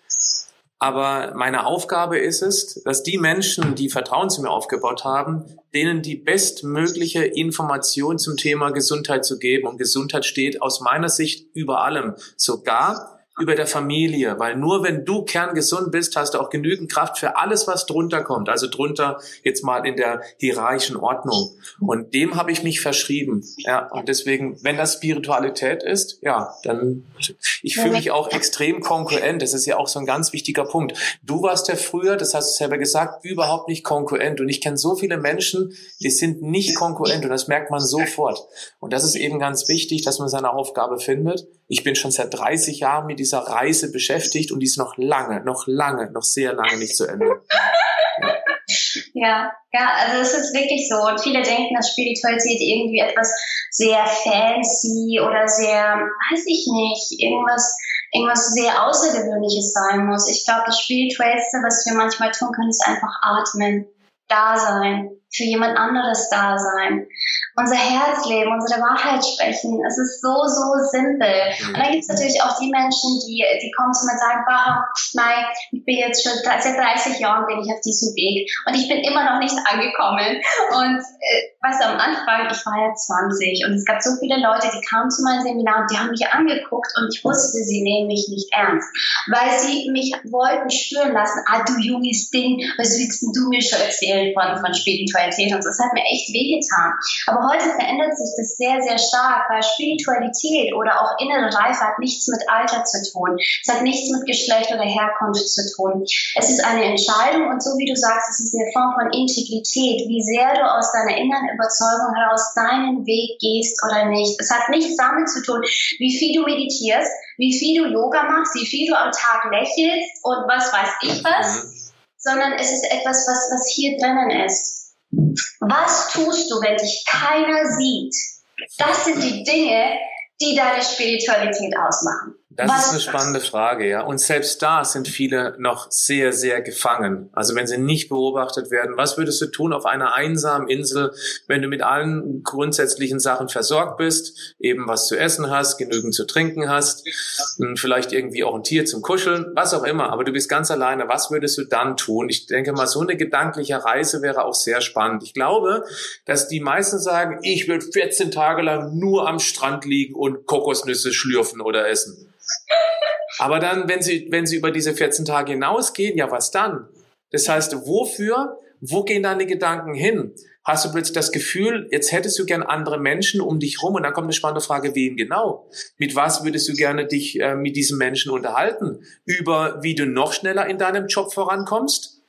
Aber meine Aufgabe ist es, dass die Menschen, die Vertrauen zu mir aufgebaut haben, denen die bestmögliche Information zum Thema Gesundheit zu geben. Und Gesundheit steht aus meiner Sicht über allem. Sogar über der Familie, weil nur wenn du kerngesund bist, hast du auch genügend Kraft für alles, was drunter kommt. Also drunter jetzt mal in der hierarchischen Ordnung. Und dem habe ich mich verschrieben. Ja, und deswegen, wenn das Spiritualität ist, ja, dann ich fühle mich auch extrem konkurrent. Das ist ja auch so ein ganz wichtiger Punkt. Du warst ja früher, das hast du selber gesagt, überhaupt nicht konkurrent. Und ich kenne so viele Menschen, die sind nicht konkurrent und das merkt man sofort. Und das ist eben ganz wichtig, dass man seine Aufgabe findet. Ich bin schon seit 30 Jahren mit dieser Reise beschäftigt und die ist noch lange, noch lange, noch sehr lange nicht zu Ende. Ja. ja, also es ist wirklich so. Und viele denken, dass Spiritualität irgendwie etwas sehr fancy oder sehr, weiß ich nicht, irgendwas, irgendwas sehr Außergewöhnliches sein muss. Ich glaube, das Spirituellste, was wir manchmal tun können, ist einfach atmen, da sein, für jemand anderes da sein unser Herz leben, unsere Wahrheit sprechen. Es ist so, so simpel. Und dann gibt es natürlich auch die Menschen, die, die kommen zu mir und sagen, bah, nein, ich bin jetzt schon seit 30 Jahren bin ich auf diesem Weg und ich bin immer noch nicht angekommen. Und äh, du, am Anfang, ich war ja 20 und es gab so viele Leute, die kamen zu meinem Seminar und die haben mich angeguckt und ich wusste, sie nehmen mich nicht ernst, weil sie mich wollten spüren lassen, ah, du junges Ding, was willst du mir schon erzählen von, von Spiritualität? Spiritualität und so. Das hat mir echt wehgetan. Aber heute verändert sich das sehr, sehr stark, weil Spiritualität oder auch innere Reife hat nichts mit Alter zu tun. Es hat nichts mit Geschlecht oder Herkunft zu tun. Es ist eine Entscheidung und so wie du sagst, es ist eine Form von Integrität, wie sehr du aus deiner inneren Überzeugung heraus deinen Weg gehst oder nicht. Es hat nichts damit zu tun, wie viel du meditierst, wie viel du Yoga machst, wie viel du am Tag lächelst und was weiß ich was, mhm. sondern es ist etwas, was, was hier drinnen ist. Was tust du, wenn dich keiner sieht? Das sind die Dinge, die deine Spiritualität ausmachen. Das Was ist eine spannende Frage, ja. Und selbst da sind viele noch sehr, sehr gefangen. Also wenn sie nicht beobachtet werden, was würdest du tun auf einer einsamen Insel, wenn du mit allen grundsätzlichen Sachen versorgt bist, eben was zu essen hast, genügend zu trinken hast, vielleicht irgendwie auch ein Tier zum Kuscheln, was auch immer, aber du bist ganz alleine. Was würdest du dann tun? Ich denke mal, so eine gedankliche Reise wäre auch sehr spannend. Ich glaube, dass die meisten sagen, ich will 14 Tage lang nur am Strand liegen und Kokosnüsse schlürfen oder essen. Aber dann, wenn Sie, wenn Sie über diese 14 Tage hinausgehen, ja, was dann? Das heißt, wofür, wo gehen deine Gedanken hin? Hast du plötzlich das Gefühl, jetzt hättest du gern andere Menschen um dich rum und dann kommt eine spannende Frage, wen genau? Mit was würdest du gerne dich äh, mit diesen Menschen unterhalten? Über wie du noch schneller in deinem Job vorankommst?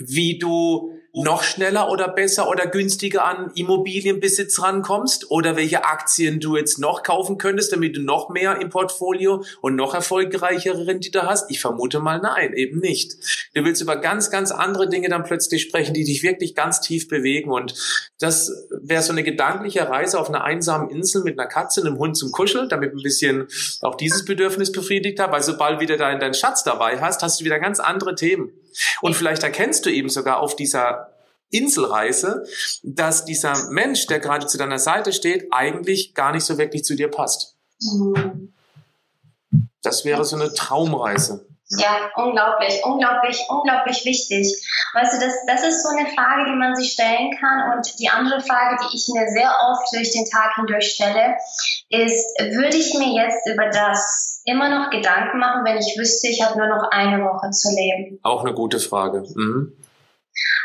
Wie du noch schneller oder besser oder günstiger an Immobilienbesitz rankommst oder welche Aktien du jetzt noch kaufen könntest, damit du noch mehr im Portfolio und noch erfolgreichere Rendite hast? Ich vermute mal nein, eben nicht. Du willst über ganz, ganz andere Dinge dann plötzlich sprechen, die dich wirklich ganz tief bewegen und das wäre so eine gedankliche Reise auf einer einsamen Insel mit einer Katze, einem Hund zum Kuscheln, damit ein bisschen auch dieses Bedürfnis befriedigt hat, weil sobald wieder deinen dein Schatz dabei hast, hast du wieder ganz andere Themen. Und vielleicht erkennst du eben sogar auf dieser Inselreise, dass dieser Mensch, der gerade zu deiner Seite steht, eigentlich gar nicht so wirklich zu dir passt. Mhm. Das wäre so eine Traumreise. Ja, unglaublich, unglaublich, unglaublich wichtig. Weißt du, das, das ist so eine Frage, die man sich stellen kann. Und die andere Frage, die ich mir sehr oft durch den Tag hindurch stelle, ist, würde ich mir jetzt über das immer noch Gedanken machen, wenn ich wüsste, ich habe nur noch eine Woche zu leben? Auch eine gute Frage. Mhm.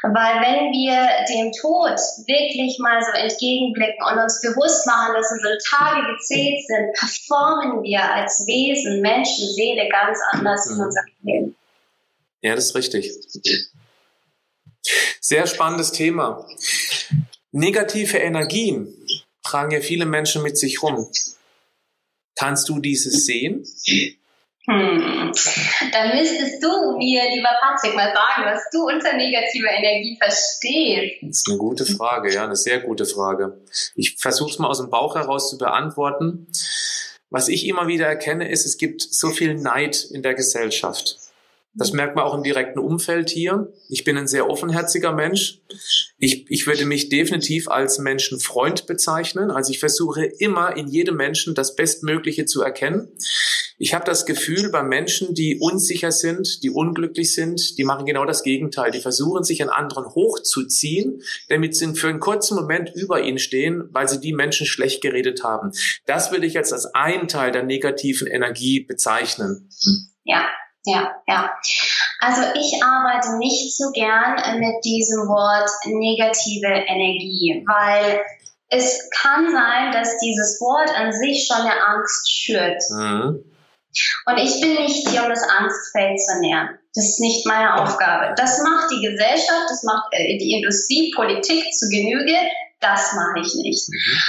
Weil wenn wir dem Tod wirklich mal so entgegenblicken und uns bewusst machen, dass unsere Tage gezählt sind, performen wir als Wesen, Menschen, Seele ganz anders in unserem Leben. Ja, das ist richtig. Sehr spannendes Thema. Negative Energien tragen ja viele Menschen mit sich rum. Kannst du dieses sehen? Hm. Dann müsstest du mir, lieber Patrick, mal sagen, was du unter negativer Energie verstehst. Das ist eine gute Frage, ja, eine sehr gute Frage. Ich versuche es mal aus dem Bauch heraus zu beantworten. Was ich immer wieder erkenne, ist, es gibt so viel Neid in der Gesellschaft. Das merkt man auch im direkten Umfeld hier. Ich bin ein sehr offenherziger Mensch. Ich, ich würde mich definitiv als Menschenfreund bezeichnen. Also ich versuche immer in jedem Menschen das Bestmögliche zu erkennen. Ich habe das Gefühl, bei Menschen, die unsicher sind, die unglücklich sind, die machen genau das Gegenteil. Die versuchen, sich an anderen hochzuziehen, damit sie für einen kurzen Moment über ihnen stehen, weil sie die Menschen schlecht geredet haben. Das würde ich jetzt als einen Teil der negativen Energie bezeichnen. Ja, ja, ja. Also ich arbeite nicht so gern mit diesem Wort negative Energie, weil es kann sein, dass dieses Wort an sich schon eine Angst schürt. Mhm. Und ich bin nicht hier, um das Angstfeld zu nähern. Das ist nicht meine Aufgabe. Das macht die Gesellschaft, das macht äh, die Industrie, Politik zu Genüge. Das mache ich nicht. Mhm.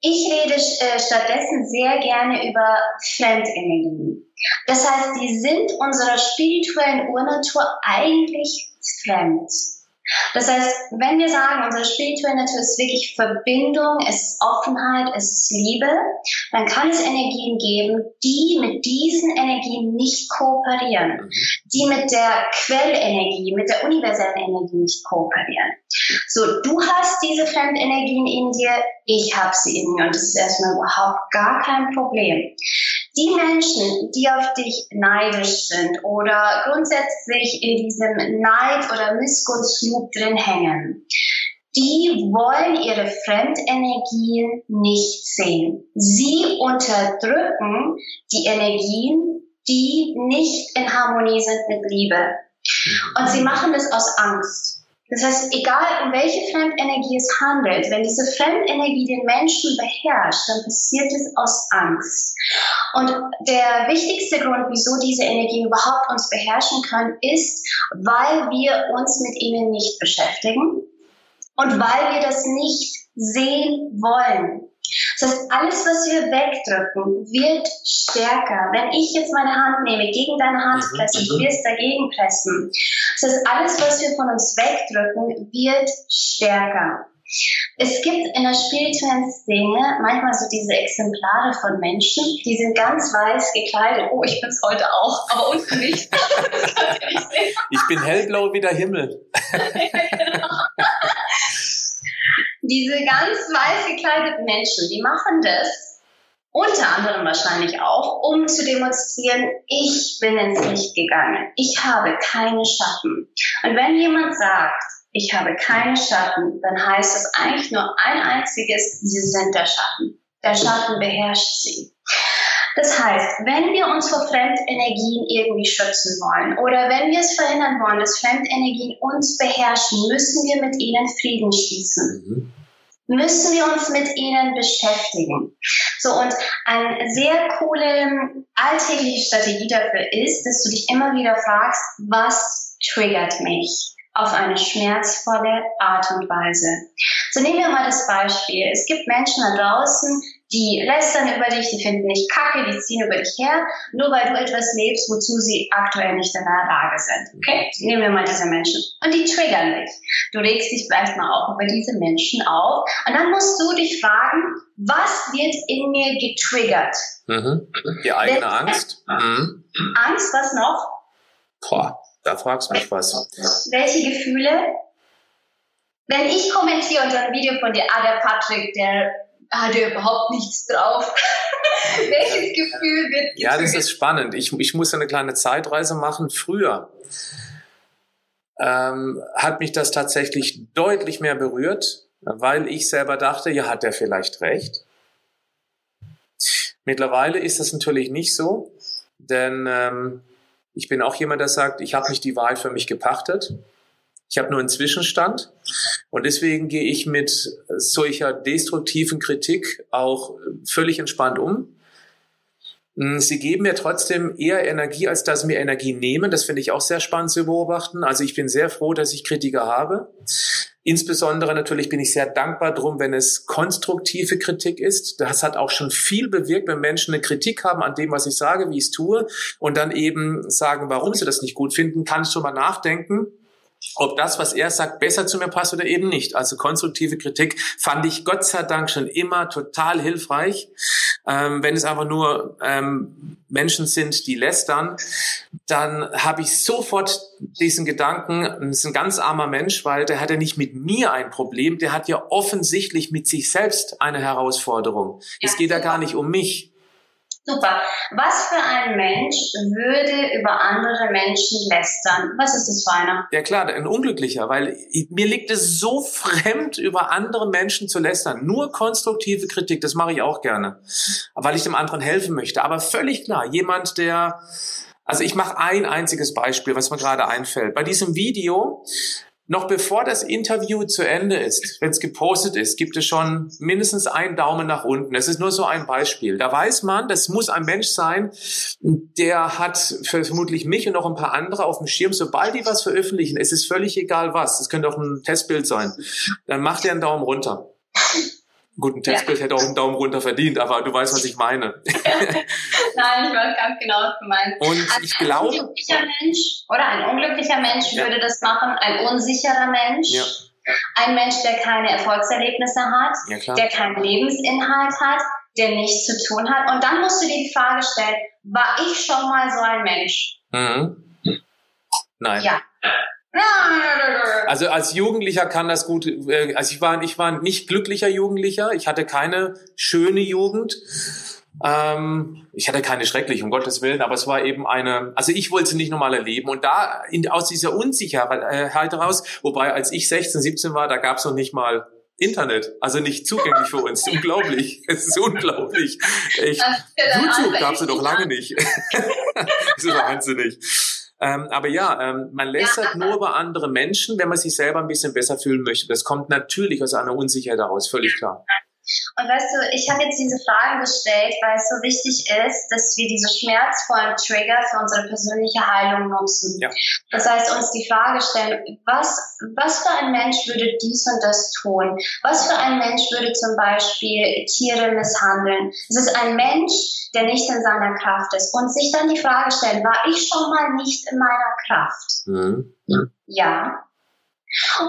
Ich rede äh, stattdessen sehr gerne über Fremdenergien. Das heißt, die sind unserer spirituellen Urnatur eigentlich fremd. Das heißt, wenn wir sagen, unsere spirituelle Natur ist wirklich Verbindung, es ist Offenheit, es ist Liebe, dann kann es Energien geben, die mit diesen Energien nicht kooperieren, die mit der Quellenergie, mit der universellen Energie nicht kooperieren. So, du hast diese Fremdenergien in dir, ich habe sie in mir und das ist erstmal überhaupt gar kein Problem. Die Menschen, die auf dich neidisch sind oder grundsätzlich in diesem Neid- oder Missgunstflug drin hängen, die wollen ihre Fremdenergien nicht sehen. Sie unterdrücken die Energien, die nicht in Harmonie sind mit Liebe. Und sie machen das aus Angst. Das heißt, egal um welche Fremdenergie es handelt, wenn diese Fremdenergie den Menschen beherrscht, dann passiert es aus Angst. Und der wichtigste Grund, wieso diese Energien überhaupt uns beherrschen können, ist, weil wir uns mit ihnen nicht beschäftigen und weil wir das nicht sehen wollen. Das heißt, alles, was wir wegdrücken, wird stärker. Wenn ich jetzt meine Hand nehme, gegen deine Hand mhm, presse, du mhm. wirst dagegen pressen. Das heißt, alles, was wir von uns wegdrücken, wird stärker. Es gibt in der spirituellen Szene manchmal so diese Exemplare von Menschen, die sind ganz weiß gekleidet. Oh, ich bin's heute auch, aber unten nicht. ich bin hellblau wie der Himmel. ja, genau diese ganz weiß gekleideten Menschen, die machen das unter anderem wahrscheinlich auch, um zu demonstrieren, ich bin ins Licht gegangen. Ich habe keine Schatten. Und wenn jemand sagt, ich habe keine Schatten, dann heißt das eigentlich nur ein einziges, sie sind der Schatten. Der Schatten beherrscht sie. Das heißt, wenn wir uns vor Fremdenergien irgendwie schützen wollen oder wenn wir es verhindern wollen, dass Fremdenergien uns beherrschen, müssen wir mit ihnen Frieden schließen. Mhm müssen wir uns mit ihnen beschäftigen. So, und eine sehr coole alltägliche Strategie dafür ist, dass du dich immer wieder fragst, was triggert mich? auf eine schmerzvolle Art und Weise. So nehmen wir mal das Beispiel. Es gibt Menschen da draußen, die lästern über dich, die finden dich kacke, die ziehen über dich her, nur weil du etwas lebst, wozu sie aktuell nicht in der Lage sind. Okay? Nehmen wir mal diese Menschen. Und die triggern dich. Du regst dich vielleicht mal auch über diese Menschen auf. Und dann musst du dich fragen, was wird in mir getriggert? Mhm. Die eigene Welche Angst. Mhm. Angst, was noch? Boah, da fragst du mich was. Welche Gefühle? Wenn ich kommentiere unter ein Video von dir, ah, der Patrick, der hatte überhaupt nichts drauf. Welches Gefühl wird gefühlt? Ja, das ist spannend. Ich, ich muss eine kleine Zeitreise machen. Früher ähm, hat mich das tatsächlich deutlich mehr berührt, weil ich selber dachte, ja, hat der vielleicht recht. Mittlerweile ist das natürlich nicht so, denn ähm, ich bin auch jemand, der sagt, ich habe nicht die Wahl für mich gepachtet. Ich habe nur einen Zwischenstand und deswegen gehe ich mit solcher destruktiven Kritik auch völlig entspannt um. Hm, sie geben mir trotzdem eher Energie, als dass sie mir Energie nehmen. Das finde ich auch sehr spannend zu beobachten. Also ich bin sehr froh, dass ich Kritiker habe. Insbesondere natürlich bin ich sehr dankbar drum, wenn es konstruktive Kritik ist. Das hat auch schon viel bewirkt, wenn Menschen eine Kritik haben an dem, was ich sage, wie ich es tue und dann eben sagen, warum sie das nicht gut finden, kann ich schon mal nachdenken ob das, was er sagt, besser zu mir passt oder eben nicht. Also konstruktive Kritik fand ich Gott sei Dank schon immer total hilfreich. Ähm, wenn es einfach nur ähm, Menschen sind, die lästern, dann habe ich sofort diesen Gedanken, das ist ein ganz armer Mensch, weil der hat ja nicht mit mir ein Problem, der hat ja offensichtlich mit sich selbst eine Herausforderung. Ja. Es geht ja gar nicht um mich. Super. Was für ein Mensch würde über andere Menschen lästern? Was ist das für einer? Ja klar, ein Unglücklicher, weil mir liegt es so fremd, über andere Menschen zu lästern. Nur konstruktive Kritik, das mache ich auch gerne, weil ich dem anderen helfen möchte. Aber völlig klar, jemand, der also ich mache ein einziges Beispiel, was mir gerade einfällt. Bei diesem Video noch bevor das Interview zu Ende ist, wenn es gepostet ist, gibt es schon mindestens einen Daumen nach unten. Es ist nur so ein Beispiel. Da weiß man, das muss ein Mensch sein, der hat vermutlich mich und noch ein paar andere auf dem Schirm. Sobald die was veröffentlichen, es ist völlig egal was. Es könnte auch ein Testbild sein. Dann macht er einen Daumen runter. Gut, ein Testbild ja. hätte auch einen Daumen runter verdient, aber du weißt, was ich meine. Nein, ich weiß ganz genau, was du meinst. Und also ich glaube. Ein unglücklicher Mensch oder ein unglücklicher Mensch ja. würde das machen, ein unsicherer Mensch. Ja. Ein Mensch, der keine Erfolgserlebnisse hat, der keinen Lebensinhalt hat, der nichts zu tun hat. Und dann musst du dir die Frage stellen, war ich schon mal so ein Mensch? Mhm. Nein. Ja. Also als Jugendlicher kann das gut, äh, also ich war, ich war nicht glücklicher Jugendlicher, ich hatte keine schöne Jugend. Ähm, ich hatte keine schreckliche, um Gottes Willen, aber es war eben eine, also ich wollte sie nicht nochmal erleben. Und da in, aus dieser Unsicherheit heraus, wobei als ich 16, 17 war, da gab es noch nicht mal Internet, also nicht zugänglich für uns. unglaublich. Es ist unglaublich. Echt. YouTube gab es doch lange nicht. das ist wahnsinnig. Ähm, aber ja, ähm, man lästert ja. nur über andere Menschen, wenn man sich selber ein bisschen besser fühlen möchte. Das kommt natürlich aus einer Unsicherheit heraus, völlig klar. Und weißt du, ich habe jetzt diese Fragen gestellt, weil es so wichtig ist, dass wir diese schmerzvollen Trigger für unsere persönliche Heilung nutzen. Ja. Das heißt, uns die Frage stellen, was, was für ein Mensch würde dies und das tun? Was für ein Mensch würde zum Beispiel Tiere misshandeln? Es ist ein Mensch, der nicht in seiner Kraft ist. Und sich dann die Frage stellen, war ich schon mal nicht in meiner Kraft? Mhm. Ja.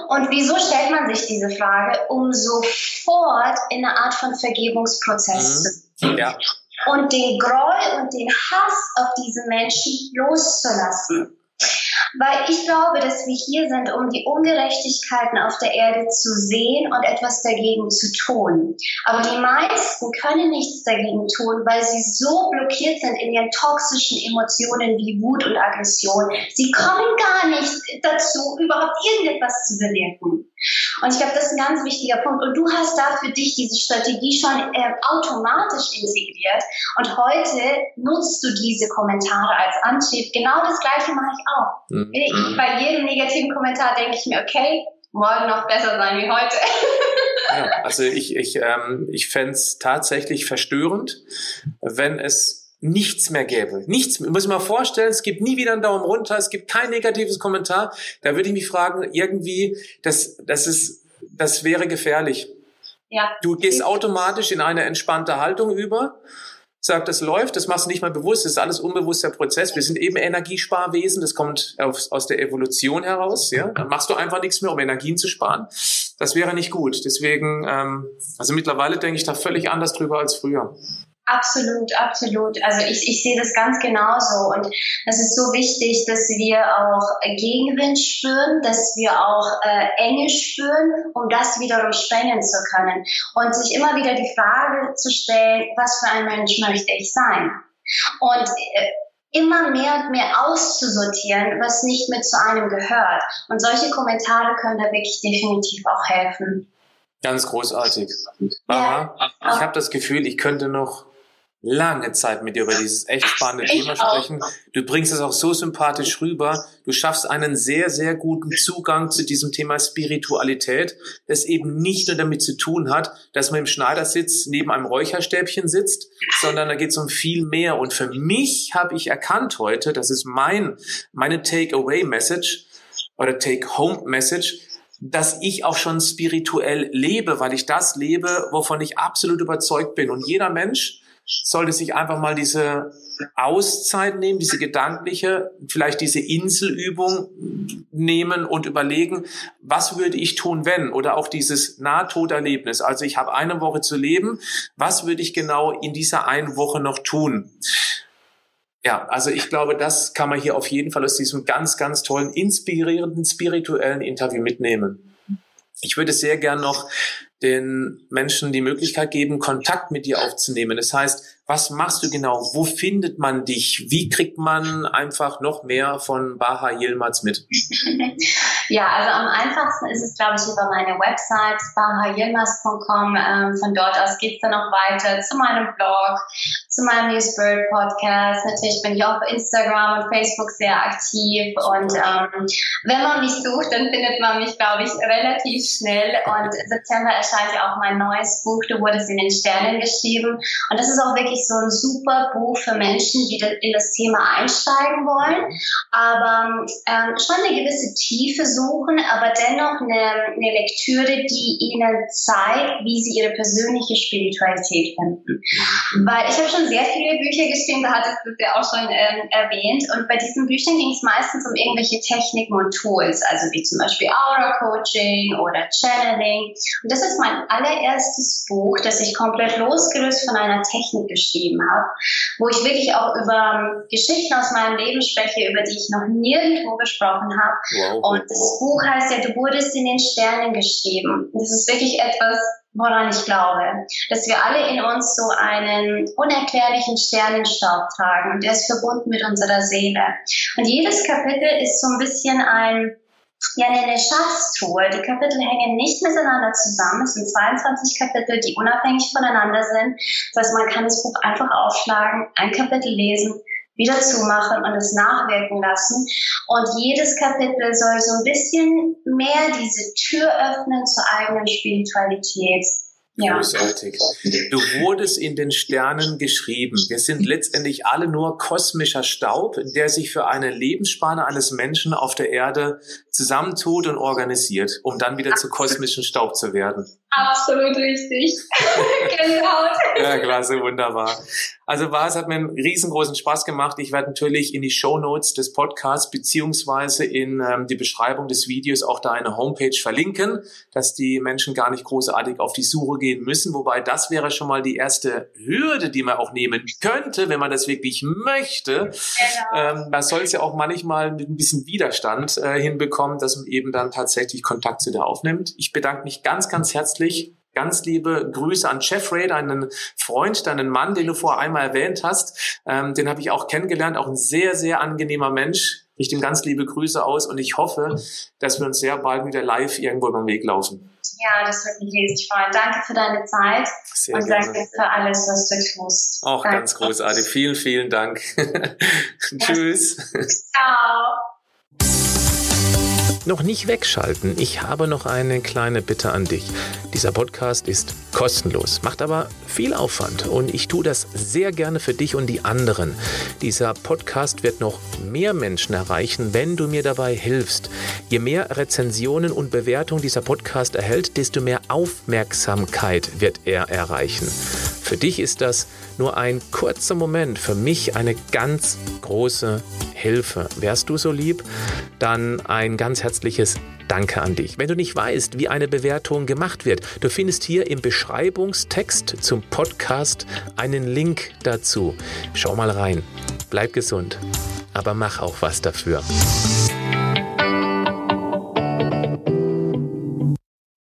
Und wieso stellt man sich diese Frage? Um sofort in eine Art von Vergebungsprozess mhm. zu gehen. Ja. Und den Groll und den Hass auf diese Menschen loszulassen. Weil ich glaube, dass wir hier sind, um die Ungerechtigkeiten auf der Erde zu sehen und etwas dagegen zu tun. Aber die meisten können nichts dagegen tun, weil sie so blockiert sind in ihren toxischen Emotionen wie Wut und Aggression. Sie kommen gar nicht dazu, überhaupt irgendetwas zu bewirken. Und ich glaube, das ist ein ganz wichtiger Punkt. Und du hast da für dich diese Strategie schon äh, automatisch integriert. Und heute nutzt du diese Kommentare als Antrieb. Genau das Gleiche mache ich auch. Mhm. Ich, bei jedem negativen Kommentar denke ich mir, okay, morgen noch besser sein wie heute. ja, also ich, ich, ähm, ich fände es tatsächlich verstörend, wenn es nichts mehr gäbe. Nichts, muss ich mal vorstellen, es gibt nie wieder einen Daumen runter, es gibt kein negatives Kommentar. Da würde ich mich fragen, irgendwie, das, das ist, das wäre gefährlich. Ja. Du gehst automatisch in eine entspannte Haltung über, sagt, das läuft, das machst du nicht mal bewusst, das ist alles unbewusster Prozess. Wir sind eben Energiesparwesen, das kommt aus, aus der Evolution heraus, ja. Dann machst du einfach nichts mehr, um Energien zu sparen. Das wäre nicht gut. Deswegen, ähm, also mittlerweile denke ich da völlig anders drüber als früher. Absolut, absolut. Also ich, ich sehe das ganz genauso. Und es ist so wichtig, dass wir auch Gegenwind spüren, dass wir auch äh, Enge spüren, um das wiederum sprengen zu können. Und sich immer wieder die Frage zu stellen, was für ein Mensch möchte ich sein? Und äh, immer mehr und mehr auszusortieren, was nicht mit zu einem gehört. Und solche Kommentare können da wirklich definitiv auch helfen. Ganz großartig. Mama, ja. ich habe das Gefühl, ich könnte noch lange Zeit mit dir über dieses echt spannende ich Thema sprechen. Du bringst es auch so sympathisch rüber. Du schaffst einen sehr, sehr guten Zugang zu diesem Thema Spiritualität, das eben nicht nur damit zu tun hat, dass man im Schneidersitz neben einem Räucherstäbchen sitzt, sondern da geht es um viel mehr. Und für mich habe ich erkannt heute, das ist mein, meine Take-Away-Message oder Take-Home-Message, dass ich auch schon spirituell lebe, weil ich das lebe, wovon ich absolut überzeugt bin. Und jeder Mensch, sollte sich einfach mal diese Auszeit nehmen, diese gedankliche, vielleicht diese Inselübung nehmen und überlegen, was würde ich tun, wenn? Oder auch dieses Nahtoderlebnis. Also ich habe eine Woche zu leben, was würde ich genau in dieser einen Woche noch tun? Ja, also ich glaube, das kann man hier auf jeden Fall aus diesem ganz, ganz tollen, inspirierenden, spirituellen Interview mitnehmen. Ich würde sehr gern noch den Menschen die Möglichkeit geben, Kontakt mit dir aufzunehmen. Das heißt, was machst du genau? Wo findet man dich? Wie kriegt man einfach noch mehr von Baha Yilmaz mit? ja, also am einfachsten ist es, glaube ich, über meine Website bahayilmaz.com. Ähm, von dort aus geht es dann noch weiter zu meinem Blog, zu meinem New Spirit Podcast. Natürlich bin ich auch auf Instagram und Facebook sehr aktiv. Und ähm, wenn man mich sucht, dann findet man mich, glaube ich, relativ schnell. Und im September erscheint ja auch mein neues Buch, Du wurdest in den Sternen geschrieben. Und das ist auch wirklich wirklich so ein super Buch für Menschen, die in das Thema einsteigen wollen, aber ähm, schon eine gewisse Tiefe suchen, aber dennoch eine, eine Lektüre, die ihnen zeigt, wie sie ihre persönliche Spiritualität finden. Mhm. Weil ich habe schon sehr viele Bücher geschrieben, da hattest du es ja auch schon ähm, erwähnt, und bei diesen Büchern ging es meistens um irgendwelche Techniken und Tools, also wie zum Beispiel Aura Coaching oder Channeling. Und das ist mein allererstes Buch, das ich komplett losgelöst von einer Technik geschrieben habe, wo ich wirklich auch über Geschichten aus meinem Leben spreche, über die ich noch nirgendwo gesprochen habe. Wow. Und das Buch heißt ja, du wurdest in den Sternen geschrieben. Das ist wirklich etwas, woran ich glaube, dass wir alle in uns so einen unerklärlichen Sternenstaub tragen und der ist verbunden mit unserer Seele. Und jedes Kapitel ist so ein bisschen ein ja, eine Schatztruhe. Die Kapitel hängen nicht miteinander zusammen. Es sind 22 Kapitel, die unabhängig voneinander sind. Das heißt, man kann das Buch einfach aufschlagen, ein Kapitel lesen, wieder zumachen und es nachwirken lassen. Und jedes Kapitel soll so ein bisschen mehr diese Tür öffnen zur eigenen Spiritualität. Großartig. Du wurdest in den Sternen geschrieben. Wir sind letztendlich alle nur kosmischer Staub, der sich für eine Lebensspanne eines Menschen auf der Erde zusammentut und organisiert, um dann wieder zu kosmischen Staub zu werden. Absolut richtig. genau. Ja, klasse, wunderbar. Also war es hat mir einen riesengroßen Spaß gemacht. Ich werde natürlich in die Show Notes des Podcasts beziehungsweise in ähm, die Beschreibung des Videos auch da eine Homepage verlinken, dass die Menschen gar nicht großartig auf die Suche gehen müssen. Wobei das wäre schon mal die erste Hürde, die man auch nehmen könnte, wenn man das wirklich möchte. Genau. Ähm, man soll es ja auch manchmal mit ein bisschen Widerstand äh, hinbekommen, dass man eben dann tatsächlich Kontakt zu dir aufnimmt. Ich bedanke mich ganz, ganz herzlich Ganz liebe Grüße an Jeffrey, deinen Freund, deinen Mann, den du vorher einmal erwähnt hast. Ähm, den habe ich auch kennengelernt, auch ein sehr, sehr angenehmer Mensch. Ich ihm ganz liebe Grüße aus und ich hoffe, dass wir uns sehr bald wieder live irgendwo über den Weg laufen. Ja, das wird mich riesig freuen. Danke für deine Zeit sehr und gerne. danke für alles, was du tust. Auch danke. ganz großartig. Vielen, vielen Dank. Tschüss. Ciao. Noch nicht wegschalten. Ich habe noch eine kleine Bitte an dich. Dieser Podcast ist kostenlos, macht aber viel Aufwand und ich tue das sehr gerne für dich und die anderen. Dieser Podcast wird noch mehr Menschen erreichen, wenn du mir dabei hilfst. Je mehr Rezensionen und Bewertungen dieser Podcast erhält, desto mehr Aufmerksamkeit wird er erreichen. Für dich ist das nur ein kurzer Moment, für mich eine ganz große Hilfe. Wärst du so lieb, dann ein ganz herzliches Danke an dich. Wenn du nicht weißt, wie eine Bewertung gemacht wird, du findest hier im Beschreibungstext zum Podcast einen Link dazu. Schau mal rein. Bleib gesund, aber mach auch was dafür.